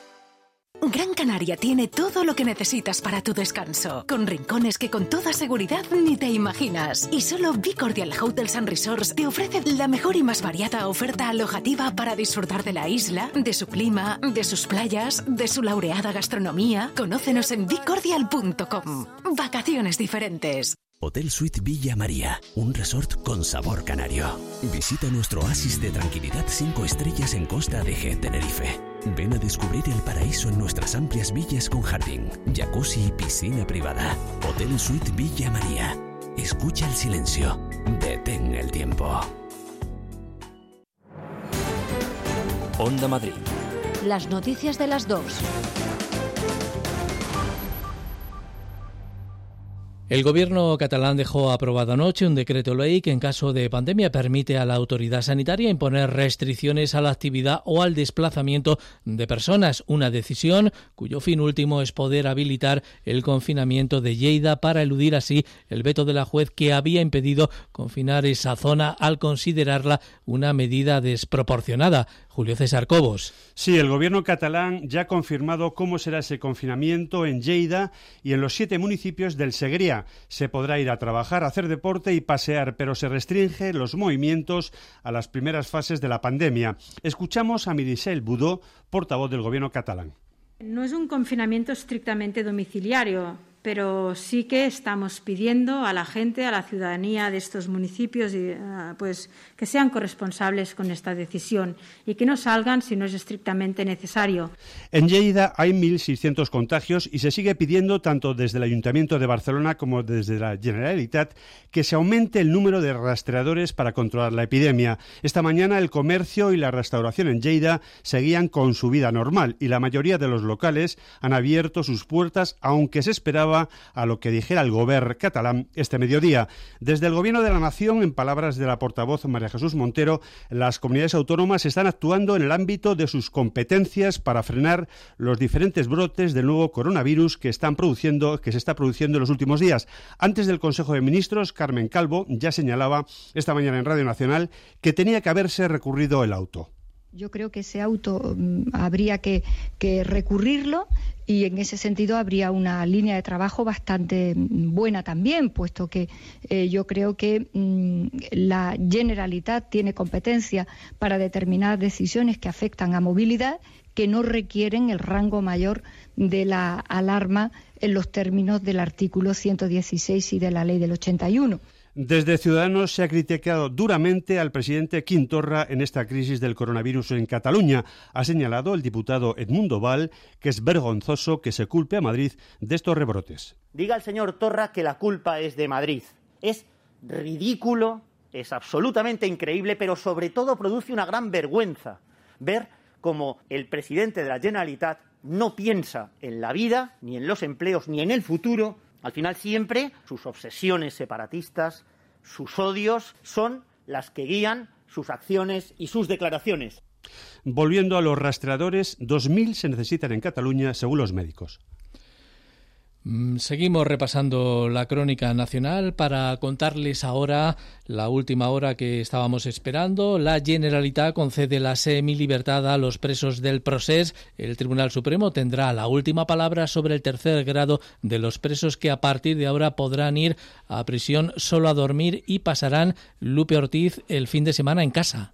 Gran Canaria tiene todo lo que necesitas para tu descanso, con rincones que con toda seguridad ni te imaginas. Y solo Bicordial Hotels and Resorts te ofrece la mejor y más variada oferta alojativa para disfrutar de la isla, de su clima, de sus playas, de su laureada gastronomía. Conócenos en bicordial.com. Vacaciones diferentes. Hotel Suite Villa María, un resort con sabor canario. Visita nuestro oasis de tranquilidad 5 estrellas en Costa de G, Tenerife. Ven a descubrir el paraíso en nuestras amplias villas con jardín, jacuzzi y piscina privada. Hotel Suite Villa María. Escucha el silencio. Detén el tiempo. Onda Madrid. Las noticias de las dos. El gobierno catalán dejó aprobado anoche un decreto ley que en caso de pandemia permite a la autoridad sanitaria imponer restricciones a la actividad o al desplazamiento de personas, una decisión cuyo fin último es poder habilitar el confinamiento de Lleida para eludir así el veto de la juez que había impedido confinar esa zona al considerarla una medida desproporcionada. Julio César Cobos. Sí, el gobierno catalán ya ha confirmado cómo será ese confinamiento en Lleida y en los siete municipios del Segría. Se podrá ir a trabajar, hacer deporte y pasear, pero se restringe los movimientos a las primeras fases de la pandemia. Escuchamos a Mirisel Budó, portavoz del gobierno catalán. No es un confinamiento estrictamente domiciliario, pero sí que estamos pidiendo a la gente, a la ciudadanía de estos municipios, ah, pues, que sean corresponsables con esta decisión y que no salgan si no es estrictamente necesario. En Lleida hay 1.600 contagios y se sigue pidiendo, tanto desde el Ayuntamiento de Barcelona como desde la Generalitat, que se aumente el número de rastreadores para controlar la epidemia. Esta mañana el comercio y la restauración en Lleida seguían con su vida normal y la mayoría de los locales han abierto sus puertas, aunque se esperaba a lo que dijera el gobierno catalán este mediodía. Desde el Gobierno de la Nación, en palabras de la portavoz María Jesús Montero, las comunidades autónomas están actuando en el ámbito de sus competencias para frenar los diferentes brotes del nuevo coronavirus que están produciendo, que se está produciendo en los últimos días. Antes del Consejo de Ministros, Carmen Calvo ya señalaba esta mañana en Radio Nacional que tenía que haberse recurrido el auto. Yo creo que ese auto mm, habría que, recurrirlo y en ese sentido habría una línea de trabajo bastante mm, buena también, puesto que eh, yo creo que mm, la Generalitat tiene competencia para determinar decisiones que afectan a movilidad que no requieren el rango mayor de la alarma en los términos del artículo 116 y de la ley del 81. Desde Ciudadanos se ha criticado duramente al presidente Quintorra en esta crisis del coronavirus en Cataluña. Ha señalado el diputado Edmundo Val que es vergonzoso que se culpe a Madrid de estos rebrotes. Diga el señor Torra que la culpa es de Madrid. Es ridículo, es absolutamente increíble, pero sobre todo produce una gran vergüenza ver cómo el presidente de la Generalitat no piensa en la vida, ni en los empleos, ni en el futuro al final siempre sus obsesiones separatistas, sus odios, son las que guían sus acciones y sus declaraciones. Volviendo a los rastreadores, 2.000 se necesitan en Cataluña, según los médicos. Mm, seguimos repasando la crónica nacional para contarles ahora la última hora que estábamos esperando. La Generalitat concede la semi-libertad a los presos del proceso. El Tribunal Supremo tendrá la última palabra sobre el tercer grado de los presos que a partir de ahora podrán ir a prisión solo a dormir y pasarán Lupe Ortiz el fin de semana en casa.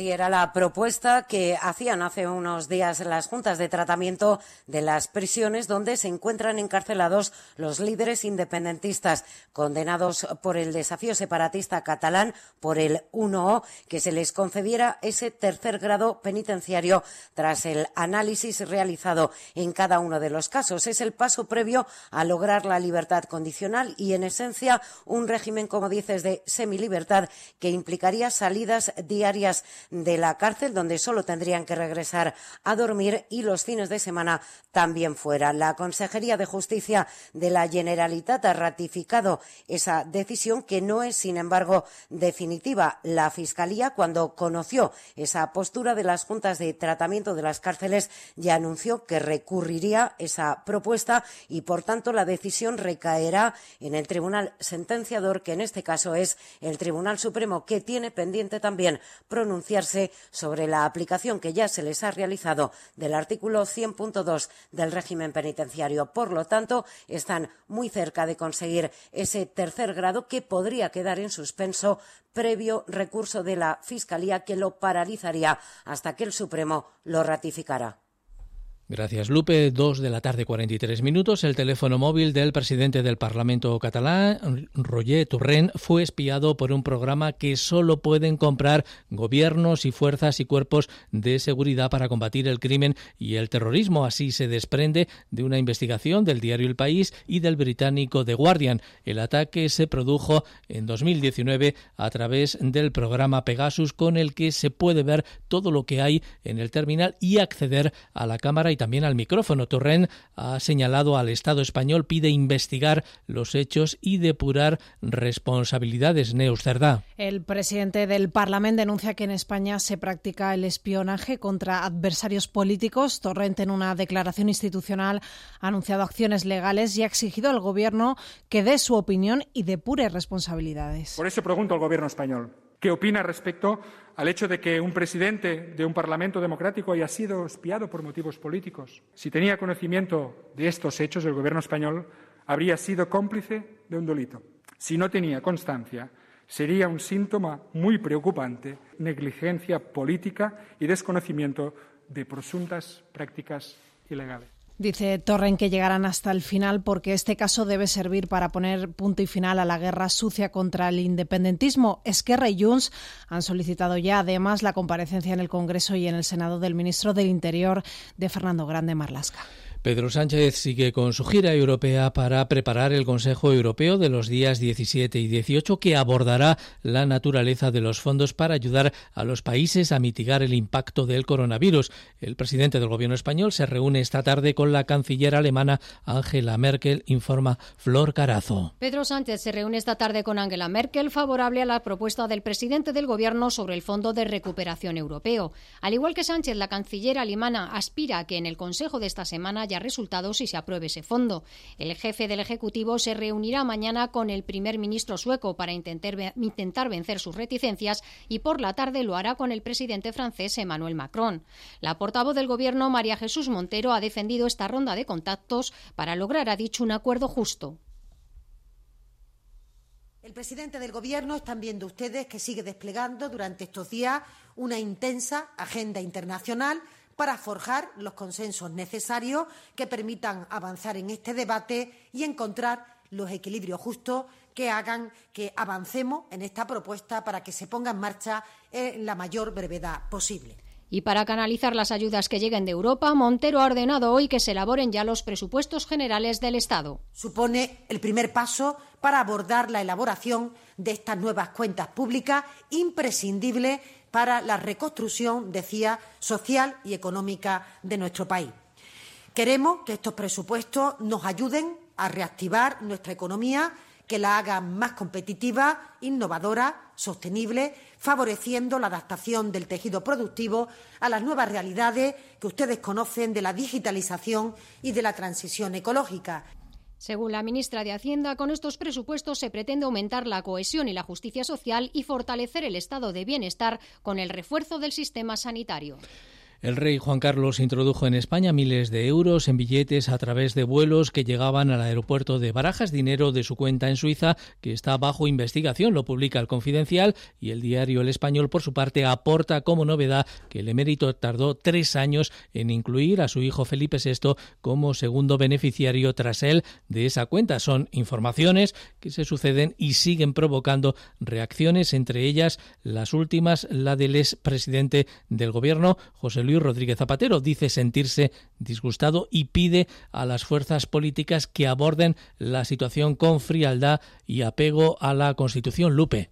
Sí, era la propuesta que hacían hace unos días las juntas de tratamiento de las prisiones donde se encuentran encarcelados los líderes independentistas condenados por el desafío separatista catalán por el 1O, que se les concediera ese tercer grado penitenciario tras el análisis realizado en cada uno de los casos. Es el paso previo a lograr la libertad condicional y, en esencia, un régimen, como dices, de semilibertad que implicaría salidas diarias de la cárcel, donde solo tendrían que regresar a dormir y los fines de semana también fuera. La Consejería de Justicia de la Generalitat ha ratificado esa decisión que no es, sin embargo, definitiva. La Fiscalía, cuando conoció esa postura de las juntas de tratamiento de las cárceles, ya anunció que recurriría esa propuesta y, por tanto, la decisión recaerá en el Tribunal Sentenciador, que en este caso es el Tribunal Supremo, que tiene pendiente también pronunciar sobre la aplicación que ya se les ha realizado del artículo 100.2 del régimen penitenciario. Por lo tanto, están muy cerca de conseguir ese tercer grado que podría quedar en suspenso previo recurso de la Fiscalía que lo paralizaría hasta que el Supremo lo ratificara. Gracias, Lupe. Dos de la tarde, 43 minutos. El teléfono móvil del presidente del Parlamento catalán, Roger Turren, fue espiado por un programa que solo pueden comprar gobiernos y fuerzas y cuerpos de seguridad para combatir el crimen y el terrorismo. Así se desprende de una investigación del diario El País y del británico The Guardian. El ataque se produjo en 2019 a través del programa Pegasus, con el que se puede ver todo lo que hay en el terminal y acceder a la cámara y también al micrófono. Torren ha señalado al Estado español, pide investigar los hechos y depurar responsabilidades. Neus Cerdá. El presidente del Parlamento denuncia que en España se practica el espionaje contra adversarios políticos. Torrent, en una declaración institucional, ha anunciado acciones legales y ha exigido al Gobierno que dé su opinión y depure responsabilidades. Por eso pregunto al Gobierno español. ¿Qué opina respecto al hecho de que un presidente de un Parlamento democrático haya sido espiado por motivos políticos? Si tenía conocimiento de estos hechos, el Gobierno español habría sido cómplice de un delito. Si no tenía constancia, sería un síntoma muy preocupante, negligencia política y desconocimiento de presuntas prácticas ilegales. Dice Torren que llegarán hasta el final porque este caso debe servir para poner punto y final a la guerra sucia contra el independentismo. Esquerra y Junts han solicitado ya además la comparecencia en el Congreso y en el Senado del ministro del Interior de Fernando Grande Marlasca. Pedro Sánchez sigue con su gira europea para preparar el Consejo Europeo de los días 17 y 18 que abordará la naturaleza de los fondos para ayudar a los países a mitigar el impacto del coronavirus. El presidente del gobierno español se reúne esta tarde con la canciller alemana Angela Merkel, informa Flor Carazo. Pedro Sánchez se reúne esta tarde con Angela Merkel favorable a la propuesta del presidente del gobierno sobre el Fondo de Recuperación Europeo. Al igual que Sánchez, la canciller alemana aspira a que en el Consejo de esta semana resultados si se apruebe ese fondo. El jefe del Ejecutivo se reunirá mañana con el primer ministro sueco para intentar, intentar vencer sus reticencias y por la tarde lo hará con el presidente francés Emmanuel Macron. La portavoz del Gobierno, María Jesús Montero, ha defendido esta ronda de contactos para lograr, ha dicho, un acuerdo justo. El presidente del Gobierno están viendo ustedes que sigue desplegando durante estos días una intensa agenda internacional para forjar los consensos necesarios que permitan avanzar en este debate y encontrar los equilibrios justos que hagan que avancemos en esta propuesta para que se ponga en marcha en la mayor brevedad posible. Y para canalizar las ayudas que lleguen de Europa, Montero ha ordenado hoy que se elaboren ya los presupuestos generales del Estado. Supone el primer paso para abordar la elaboración de estas nuevas cuentas públicas imprescindibles para la reconstrucción, decía, social y económica de nuestro país. Queremos que estos presupuestos nos ayuden a reactivar nuestra economía, que la hagan más competitiva, innovadora, sostenible, favoreciendo la adaptación del tejido productivo a las nuevas realidades que ustedes conocen de la digitalización y de la transición ecológica. Según la ministra de Hacienda, con estos presupuestos se pretende aumentar la cohesión y la justicia social y fortalecer el estado de bienestar con el refuerzo del sistema sanitario. El rey Juan Carlos introdujo en España miles de euros en billetes a través de vuelos que llegaban al aeropuerto de Barajas, dinero de su cuenta en Suiza que está bajo investigación, lo publica el Confidencial y el diario El Español por su parte aporta como novedad que el emérito tardó tres años en incluir a su hijo Felipe VI como segundo beneficiario tras él de esa cuenta. Son informaciones que se suceden y siguen provocando reacciones, entre ellas las últimas, la del expresidente del gobierno, José Luis Rodríguez Zapatero dice sentirse disgustado y pide a las fuerzas políticas que aborden la situación con frialdad y apego a la Constitución. Lupe.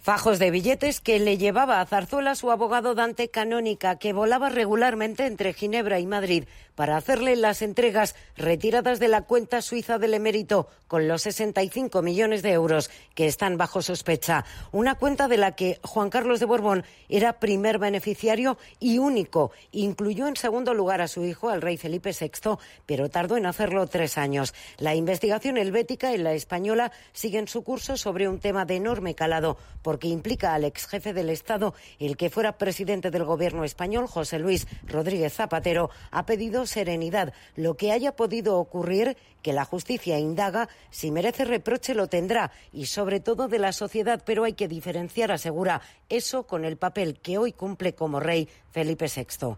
Fajos de billetes que le llevaba a Zarzuela su abogado Dante Canónica, que volaba regularmente entre Ginebra y Madrid para hacerle las entregas retiradas de la cuenta suiza del emérito con los 65 millones de euros que están bajo sospecha. Una cuenta de la que Juan Carlos de Borbón era primer beneficiario y único. Incluyó en segundo lugar a su hijo, al rey Felipe VI, pero tardó en hacerlo tres años. La investigación helvética y la española siguen su curso sobre un tema de enorme calado, porque implica al ex jefe del Estado, el que fuera presidente del gobierno español, José Luis Rodríguez Zapatero, ha pedido serenidad. Lo que haya podido ocurrir, que la justicia indaga, si merece reproche lo tendrá, y sobre todo de la sociedad, pero hay que diferenciar, asegura, eso con el papel que hoy cumple como rey Felipe VI.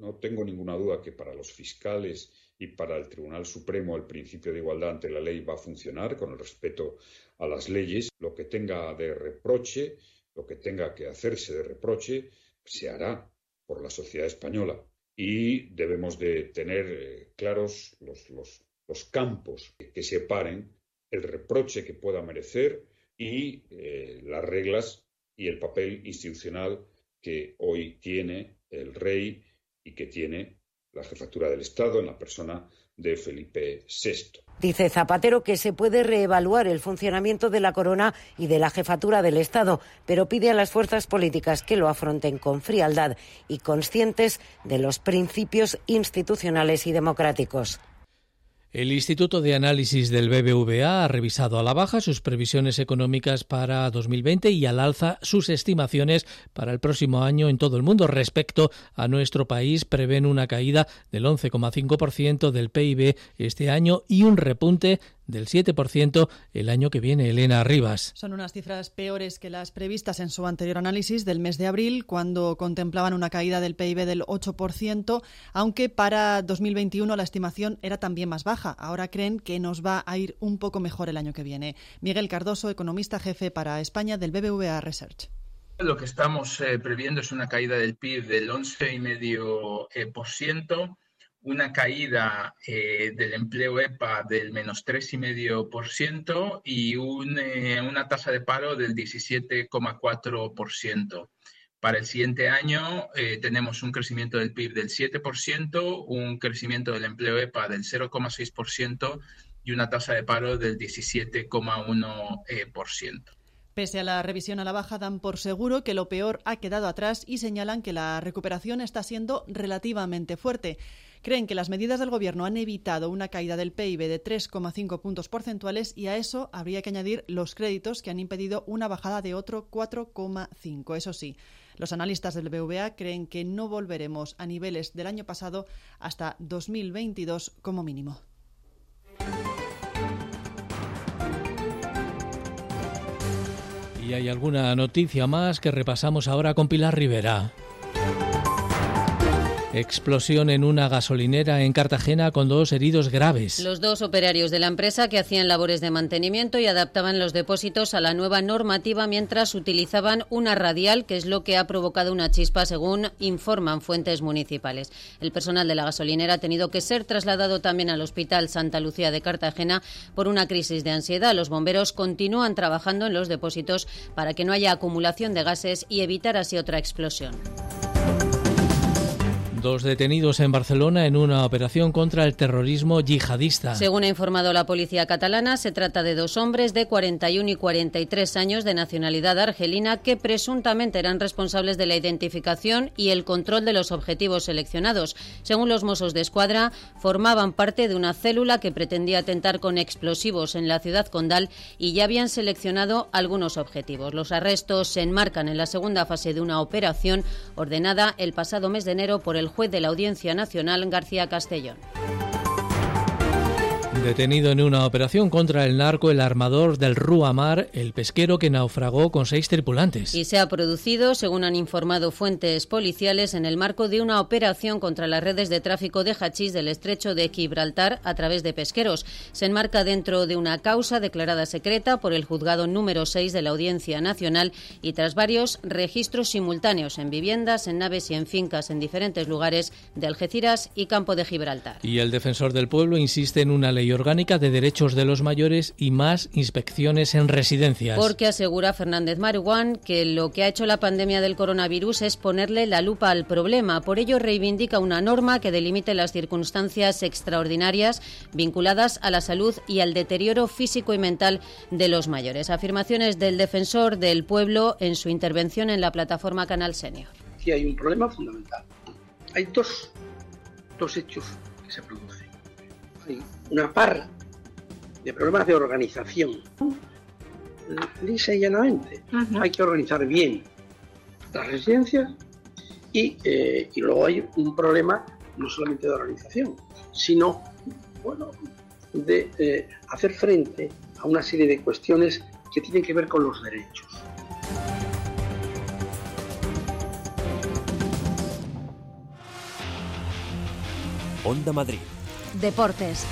No tengo ninguna duda que para los fiscales y para el Tribunal Supremo el principio de igualdad ante la ley va a funcionar con el respeto a las leyes. Lo que tenga de reproche, lo que tenga que hacerse de reproche, se hará por la sociedad española y debemos de tener eh, claros los, campos que separen el reproche que pueda merecer y eh, las reglas y el papel institucional que hoy tiene el rey y que tiene la jefatura del Estado en la persona de Felipe VI. Dice Zapatero que se puede reevaluar el funcionamiento de la corona y de la jefatura del Estado, pero pide a las fuerzas políticas que lo afronten con frialdad y conscientes de los principios institucionales y democráticos. El Instituto de Análisis del BBVA ha revisado a la baja sus previsiones económicas para 2020 y al alza sus estimaciones para el próximo año en todo el mundo. Respecto a nuestro país, prevén una caída del 11,5% del PIB este año y un repunte del 7% el año que viene. Elena Rivas. Son unas cifras peores que las previstas en su anterior análisis del mes de abril, cuando contemplaban una caída del PIB del 8%, aunque para 2021 la estimación era también más baja. Ahora creen que nos va a ir un poco mejor el año que viene. Miguel Cardoso, economista jefe para España del BBVA Research. Lo que estamos eh, previendo es una caída del PIB del 11,5%, una caída eh, del empleo EPA del menos 3,5% y un, eh, una tasa de paro del 17,4%. Para el siguiente año eh, tenemos un crecimiento del PIB del 7%, un crecimiento del empleo EPA del 0,6% y una tasa de paro del 17,1%. Pese a la revisión a la baja, dan por seguro que lo peor ha quedado atrás y señalan que la recuperación está siendo relativamente fuerte. Creen que las medidas del Gobierno han evitado una caída del PIB de 3,5 puntos porcentuales y a eso habría que añadir los créditos que han impedido una bajada de otro 4,5. Eso sí, los analistas del BVA creen que no volveremos a niveles del año pasado hasta 2022 como mínimo. Y hay alguna noticia más que repasamos ahora con Pilar Rivera. Explosión en una gasolinera en Cartagena con dos heridos graves. Los dos operarios de la empresa que hacían labores de mantenimiento y adaptaban los depósitos a la nueva normativa mientras utilizaban una radial, que es lo que ha provocado una chispa, según informan fuentes municipales. El personal de la gasolinera ha tenido que ser trasladado también al Hospital Santa Lucía de Cartagena por una crisis de ansiedad. Los bomberos continúan trabajando en los depósitos para que no haya acumulación de gases y evitar así otra explosión. Dos detenidos en Barcelona en una operación contra el terrorismo yihadista. Según ha informado la policía catalana, se trata de dos hombres de 41 y 43 años de nacionalidad argelina que presuntamente eran responsables de la identificación y el control de los objetivos seleccionados. Según los Mossos de Escuadra, formaban parte de una célula que pretendía atentar con explosivos en la ciudad condal y ya habían seleccionado algunos objetivos. Los arrestos se enmarcan en la segunda fase de una operación ordenada el pasado mes de enero por el juez de la Audiencia Nacional, García Castellón. Detenido en una operación contra el narco, el armador del Ruamar, el pesquero que naufragó con seis tripulantes. Y se ha producido, según han informado fuentes policiales, en el marco de una operación contra las redes de tráfico de hachís del estrecho de Gibraltar a través de pesqueros. Se enmarca dentro de una causa declarada secreta por el juzgado número 6 de la Audiencia Nacional y tras varios registros simultáneos en viviendas, en naves y en fincas en diferentes lugares de Algeciras y Campo de Gibraltar. Y el defensor del pueblo insiste en una ley orgánica de derechos de los mayores y más inspecciones en residencias. Porque asegura Fernández Maruán que lo que ha hecho la pandemia del coronavirus es ponerle la lupa al problema. Por ello reivindica una norma que delimite las circunstancias extraordinarias vinculadas a la salud y al deterioro físico y mental de los mayores. Afirmaciones del defensor del pueblo en su intervención en la plataforma Canal Senior. Aquí hay un problema fundamental. Hay dos, dos hechos que se producen. Una parra de problemas de organización. Lisa y llanamente. Hay que organizar bien las residencias y, eh, y, luego hay un problema no solamente de organización, sino bueno, de eh, hacer frente a una serie de cuestiones que tienen que ver con los derechos. Onda Madrid. Deportes.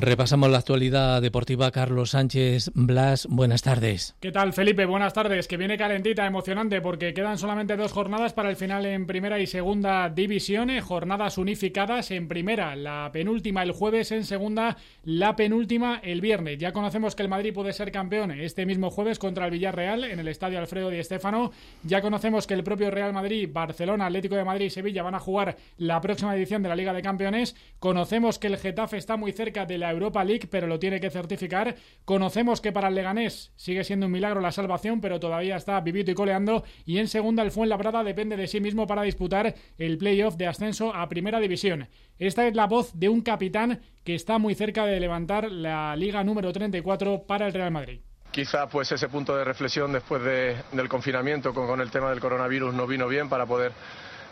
Repasamos la actualidad deportiva. Carlos Sánchez Blas, buenas tardes. ¿Qué tal, Felipe? Buenas tardes. Que viene calentita, emocionante, porque quedan solamente dos jornadas para el final en primera y segunda división. Eh, jornadas unificadas en primera, la penúltima el jueves, en segunda, la penúltima el viernes. Ya conocemos que el Madrid puede ser campeón este mismo jueves contra el Villarreal en el estadio Alfredo Di Stéfano. Ya conocemos que el propio Real Madrid, Barcelona, Atlético de Madrid y Sevilla van a jugar la próxima edición de la Liga de Campeones. Conocemos que el Getafe está muy cerca de la la Europa League, pero lo tiene que certificar. Conocemos que para el Leganés sigue siendo un milagro la salvación, pero todavía está vivito y coleando. Y en segunda, el Fuenlabrada depende de sí mismo para disputar el playoff de ascenso a Primera División. Esta es la voz de un capitán que está muy cerca de levantar la Liga número 34 para el Real Madrid. Quizá pues ese punto de reflexión después del confinamiento con, con el tema del coronavirus no vino bien para poder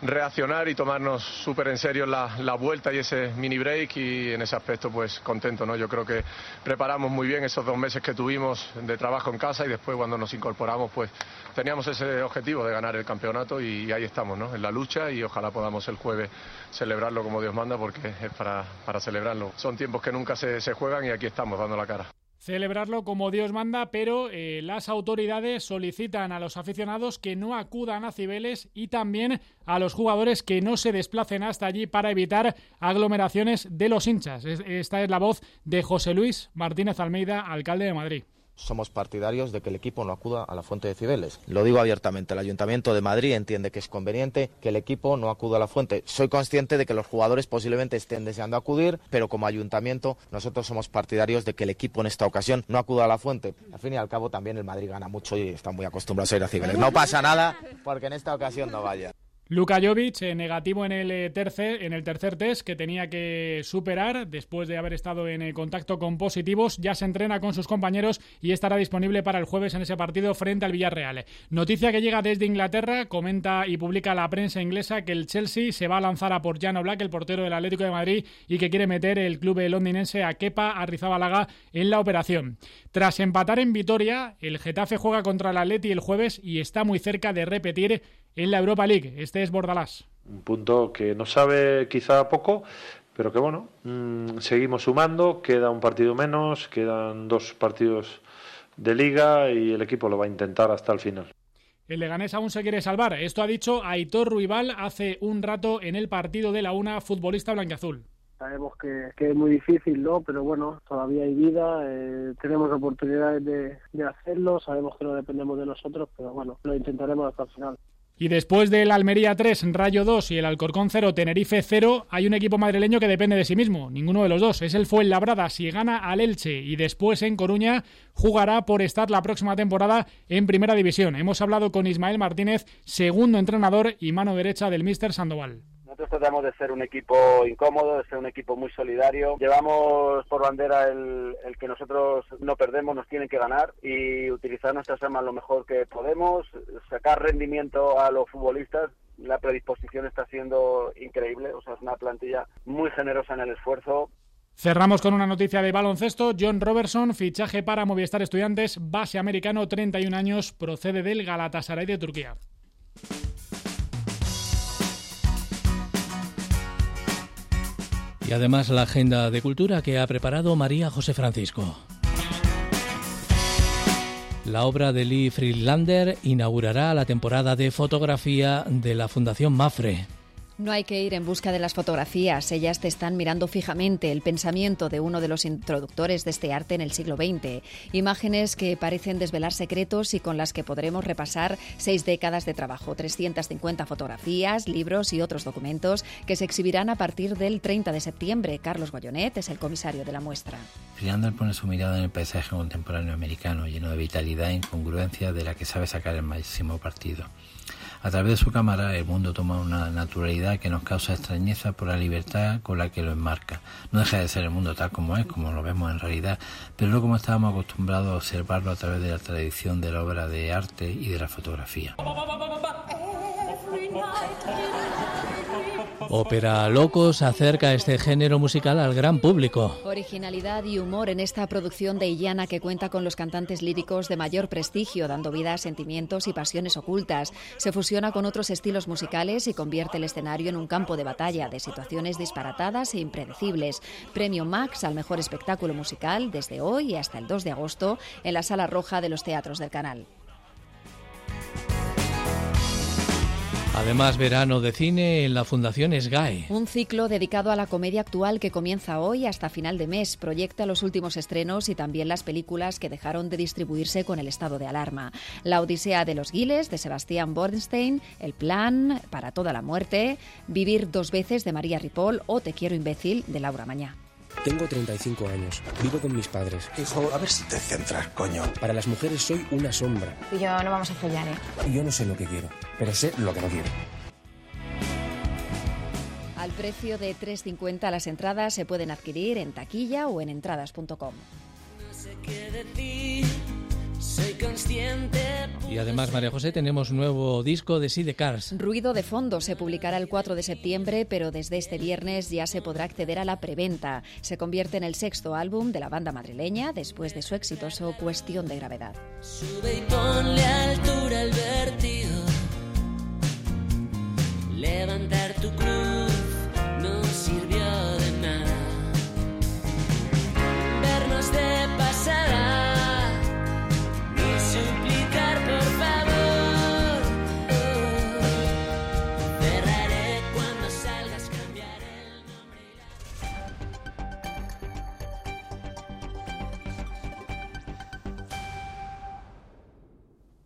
reaccionar y tomarnos súper en serio la, la, vuelta y ese mini break y en ese aspecto pues contento, ¿no? Yo creo que preparamos muy bien esos dos meses que tuvimos de trabajo en casa y después cuando nos incorporamos pues teníamos ese objetivo de ganar el campeonato y ahí estamos, ¿no? En la lucha y ojalá podamos el jueves celebrarlo como Dios manda porque es para, para celebrarlo. Son tiempos que nunca se, se juegan y aquí estamos dando la cara celebrarlo como Dios manda, pero eh, las autoridades solicitan a los aficionados que no acudan a Cibeles y también a los jugadores que no se desplacen hasta allí para evitar aglomeraciones de los hinchas. Esta es la voz de José Luis Martínez Almeida, alcalde de Madrid somos partidarios de que el equipo no acuda a la fuente de Cibeles. Lo digo abiertamente, el Ayuntamiento de Madrid entiende que es conveniente que el equipo no acuda a la fuente. Soy consciente de que los jugadores posiblemente estén deseando acudir, pero como ayuntamiento nosotros somos partidarios de que el equipo en esta ocasión no acuda a la fuente. Al fin y al cabo también el Madrid gana mucho y están muy acostumbrados a ir a Cibeles. No pasa nada porque en esta ocasión no vaya. Luka Jovic, eh, negativo en el, eh, tercer, en el tercer test que tenía que superar después de haber estado en eh, contacto con positivos, ya se entrena con sus compañeros y estará disponible para el jueves en ese partido frente al Villarreal. Noticia que llega desde Inglaterra, comenta y publica la prensa inglesa que el Chelsea se va a lanzar a por Jan Black, el portero del Atlético de Madrid, y que quiere meter el club londinense a Kepa Arrizabalaga en la operación. Tras empatar en Vitoria, el Getafe juega contra el Atleti el jueves y está muy cerca de repetir en la Europa League. Este es Bordalás. Un punto que no sabe quizá poco, pero que bueno, mm, seguimos sumando, queda un partido menos, quedan dos partidos de liga y el equipo lo va a intentar hasta el final. El Leganés aún se quiere salvar. Esto ha dicho Aitor Ruibal hace un rato en el partido de la UNA futbolista blanqueazul. Sabemos que, es muy difícil, ¿no? Pero bueno, todavía hay vida, eh, tenemos oportunidades de, de hacerlo, sabemos que no dependemos de nosotros, pero bueno, lo intentaremos hasta el final. Y después del Almería 3, Rayo 2 y el Alcorcón 0, Tenerife 0, hay un equipo madrileño que depende de sí mismo. Ninguno de los dos. Es el Fuenlabrada. Si gana al Elche y después en Coruña, jugará por estar la próxima temporada en Primera División. Hemos hablado con Ismael Martínez, segundo entrenador y mano derecha del Míster Sandoval. Nosotros tratamos de ser un equipo incómodo, de ser un equipo muy solidario. Llevamos por bandera el, que nosotros no perdemos, nos tienen que ganar y utilizar nuestras armas lo mejor que podemos, sacar rendimiento a los futbolistas. La predisposición está siendo increíble, o sea, es una plantilla muy generosa en el esfuerzo. Cerramos con una noticia de baloncesto. John Robertson, fichaje para Movistar Estudiantes, base americano, 31 años, procede del Galatasaray de Turquía. Y además la agenda de cultura que ha preparado María José Francisco. La obra de Lee Friedlander inaugurará la temporada de fotografía de la Fundación Mafre. No hay que ir en busca de las fotografías, ellas te están mirando fijamente el pensamiento de uno de los introductores de este arte en el siglo XX. Imágenes que parecen desvelar secretos y con las que podremos repasar seis décadas de trabajo, 350 fotografías, libros y otros documentos que se exhibirán a partir del 30 de septiembre. Carlos Goyonet es el comisario de la muestra. Friander pone su mirada en el paisaje contemporáneo americano, lleno de vitalidad e incongruencia de la que sabe sacar el máximo partido. A través de su cámara el mundo toma una naturalidad que nos causa extrañeza por la libertad con la que lo enmarca. No deja de ser el mundo tal como es, como lo vemos en realidad, pero no como estábamos acostumbrados a observarlo a través de la tradición de la obra de arte y de la fotografía. Ópera Locos acerca este género musical al gran público. Originalidad y humor en esta producción de Illana que cuenta con los cantantes líricos de mayor prestigio, dando vida a sentimientos y pasiones ocultas. Se fusiona con otros estilos musicales y convierte el escenario en un campo de batalla de situaciones disparatadas e impredecibles. Premio Max al mejor espectáculo musical desde hoy hasta el 2 de agosto en la Sala Roja de los Teatros del Canal. Además, verano de cine en la Fundación SGAE. Un ciclo dedicado a la comedia actual que comienza hoy hasta final de mes. Proyecta los últimos estrenos y también las películas que dejaron de distribuirse con el estado de alarma. La Odisea de los Giles de Sebastián Bornstein, El Plan para toda la muerte, Vivir dos veces de María Ripoll o Te quiero imbécil de Laura Mañá. Tengo 35 años. Vivo con mis padres. Hijo, a ver si te centras, coño. Para las mujeres soy una sombra. Y yo no vamos a follar, ¿eh? Yo no sé lo que quiero, pero sé lo que no quiero. Al precio de 3.50 las entradas se pueden adquirir en taquilla o en entradas.com. No sé qué decir, soy consciente. Y además, María José, tenemos nuevo disco de Sí Cars. Ruido de fondo se publicará el 4 de septiembre, pero desde este viernes ya se podrá acceder a la preventa. Se convierte en el sexto álbum de la banda madrileña después de su exitoso Cuestión de Gravedad. Sube y ponle altura al vértigo. Levantar tu cruz no sirvió de nada. Vernos de pasada,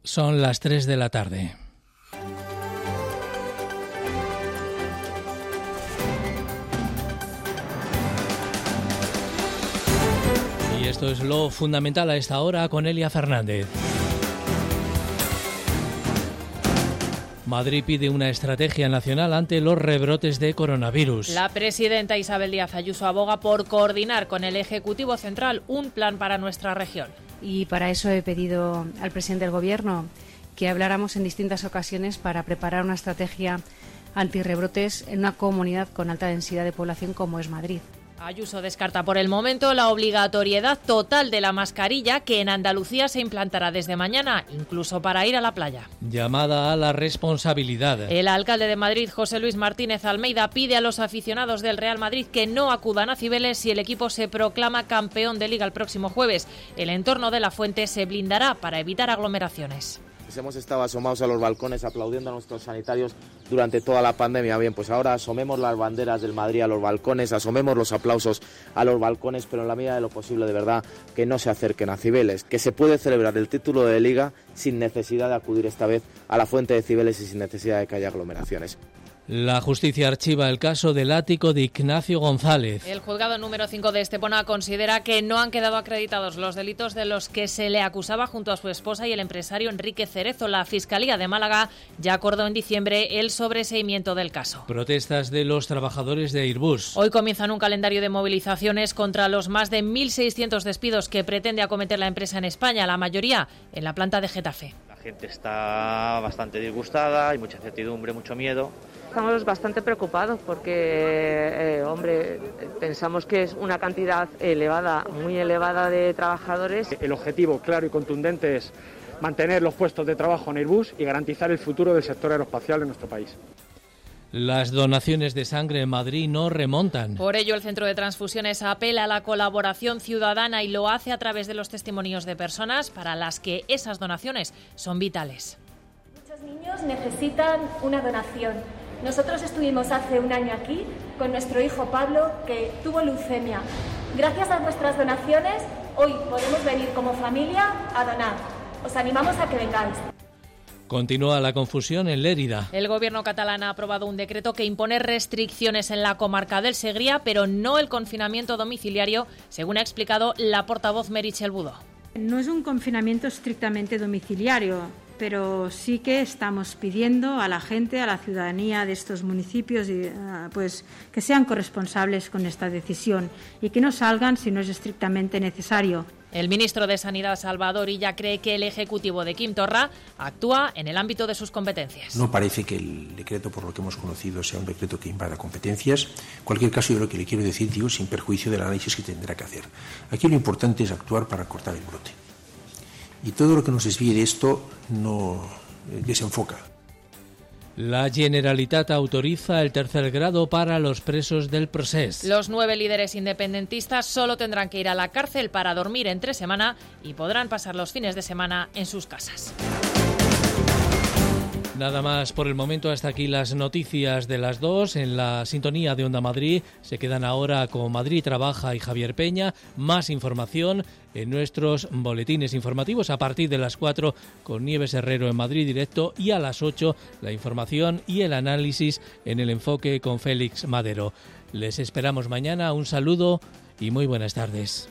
Son las 3 de la tarde. Y esto es lo fundamental a esta hora con Elia Fernández. Madrid pide una estrategia nacional ante los rebrotes de coronavirus. La presidenta Isabel Díaz Ayuso aboga por coordinar con el Ejecutivo Central un plan para nuestra región. Y para eso he pedido al presidente del Gobierno que habláramos en distintas ocasiones para preparar una estrategia antirrebrotes en una comunidad con alta densidad de población como es Madrid. Ayuso descarta por el momento la obligatoriedad total de la mascarilla que en Andalucía se implantará desde mañana, incluso para ir a la playa. Llamada a la responsabilidad. El alcalde de Madrid, José Luis Martínez Almeida, pide a los aficionados del Real Madrid que no acudan a Cibeles si el equipo se proclama campeón de liga el próximo jueves. El entorno de la fuente se blindará para evitar aglomeraciones. Pues hemos estado asomados a los balcones aplaudiendo a nuestros sanitarios durante toda la pandemia. Bien, pues ahora asomemos las banderas del Madrid a los balcones, asomemos los aplausos a los balcones, pero en la medida de lo posible, de verdad, que no se acerquen a Cibeles, que se puede celebrar el título de liga sin necesidad de acudir esta vez a la fuente de Cibeles y sin necesidad de que haya aglomeraciones. La justicia archiva el caso del ático de Ignacio González. El juzgado número 5 de Estepona considera que no han quedado acreditados los delitos de los que se le acusaba junto a su esposa y el empresario Enrique Cerezo. La Fiscalía de Málaga ya acordó en diciembre el sobreseimiento del caso. Protestas de los trabajadores de Airbus. Hoy comienzan un calendario de movilizaciones contra los más de 1.600 despidos que pretende acometer la empresa en España, la mayoría en la planta de Getafe. La gente está bastante disgustada, hay mucha incertidumbre, mucho miedo. Estamos bastante preocupados porque, eh, hombre, pensamos que es una cantidad elevada, muy elevada de trabajadores. El objetivo claro y contundente es mantener los puestos de trabajo en Airbus y garantizar el futuro del sector aeroespacial en nuestro país. Las donaciones de sangre en Madrid no remontan. Por ello, el Centro de Transfusiones apela a la colaboración ciudadana y lo hace a través de los testimonios de personas para las que esas donaciones son vitales. Muchos niños necesitan una donación. Nosotros estuvimos hace un año aquí con nuestro hijo Pablo, que tuvo leucemia. Gracias a nuestras donaciones, hoy podemos venir como familia a donar. Os animamos a que vengáis. Continúa la confusión en Lérida. El gobierno catalán ha aprobado un decreto que impone restricciones en la comarca del Segría, pero no el confinamiento domiciliario, según ha explicado la portavoz Meritxell Budó. No es un confinamiento estrictamente domiciliario, pero sí que estamos pidiendo a la gente, a la ciudadanía de estos municipios, uh, pues que sean corresponsables con esta decisión y que no salgan si no es estrictamente necesario. El ministro de Sanidad, Salvador Illa, cree que el Ejecutivo de Quim Torra actúa en el ámbito de sus competencias. No parece que el decreto, por lo que hemos conocido, sea un decreto que invada competencias. En cualquier caso, yo lo que le quiero decir, digo, sin perjuicio del análisis que tendrá que hacer. Aquí lo importante es actuar para cortar el brote. Y todo lo que nos desvíe de esto no desenfoca. La Generalitat autoriza el tercer grado para los presos del proceso. Los nueve líderes independentistas solo tendrán que ir a la cárcel para dormir entre semana y podrán pasar los fines de semana en sus casas. Nada más por el momento, hasta aquí las noticias de las dos en la sintonía de Onda Madrid. Se quedan ahora con Madrid Trabaja y Javier Peña. Más información en nuestros boletines informativos a partir de las 4 con Nieves Herrero en Madrid Directo y a las 8 la información y el análisis en el enfoque con Félix Madero. Les esperamos mañana. Un saludo y muy buenas tardes.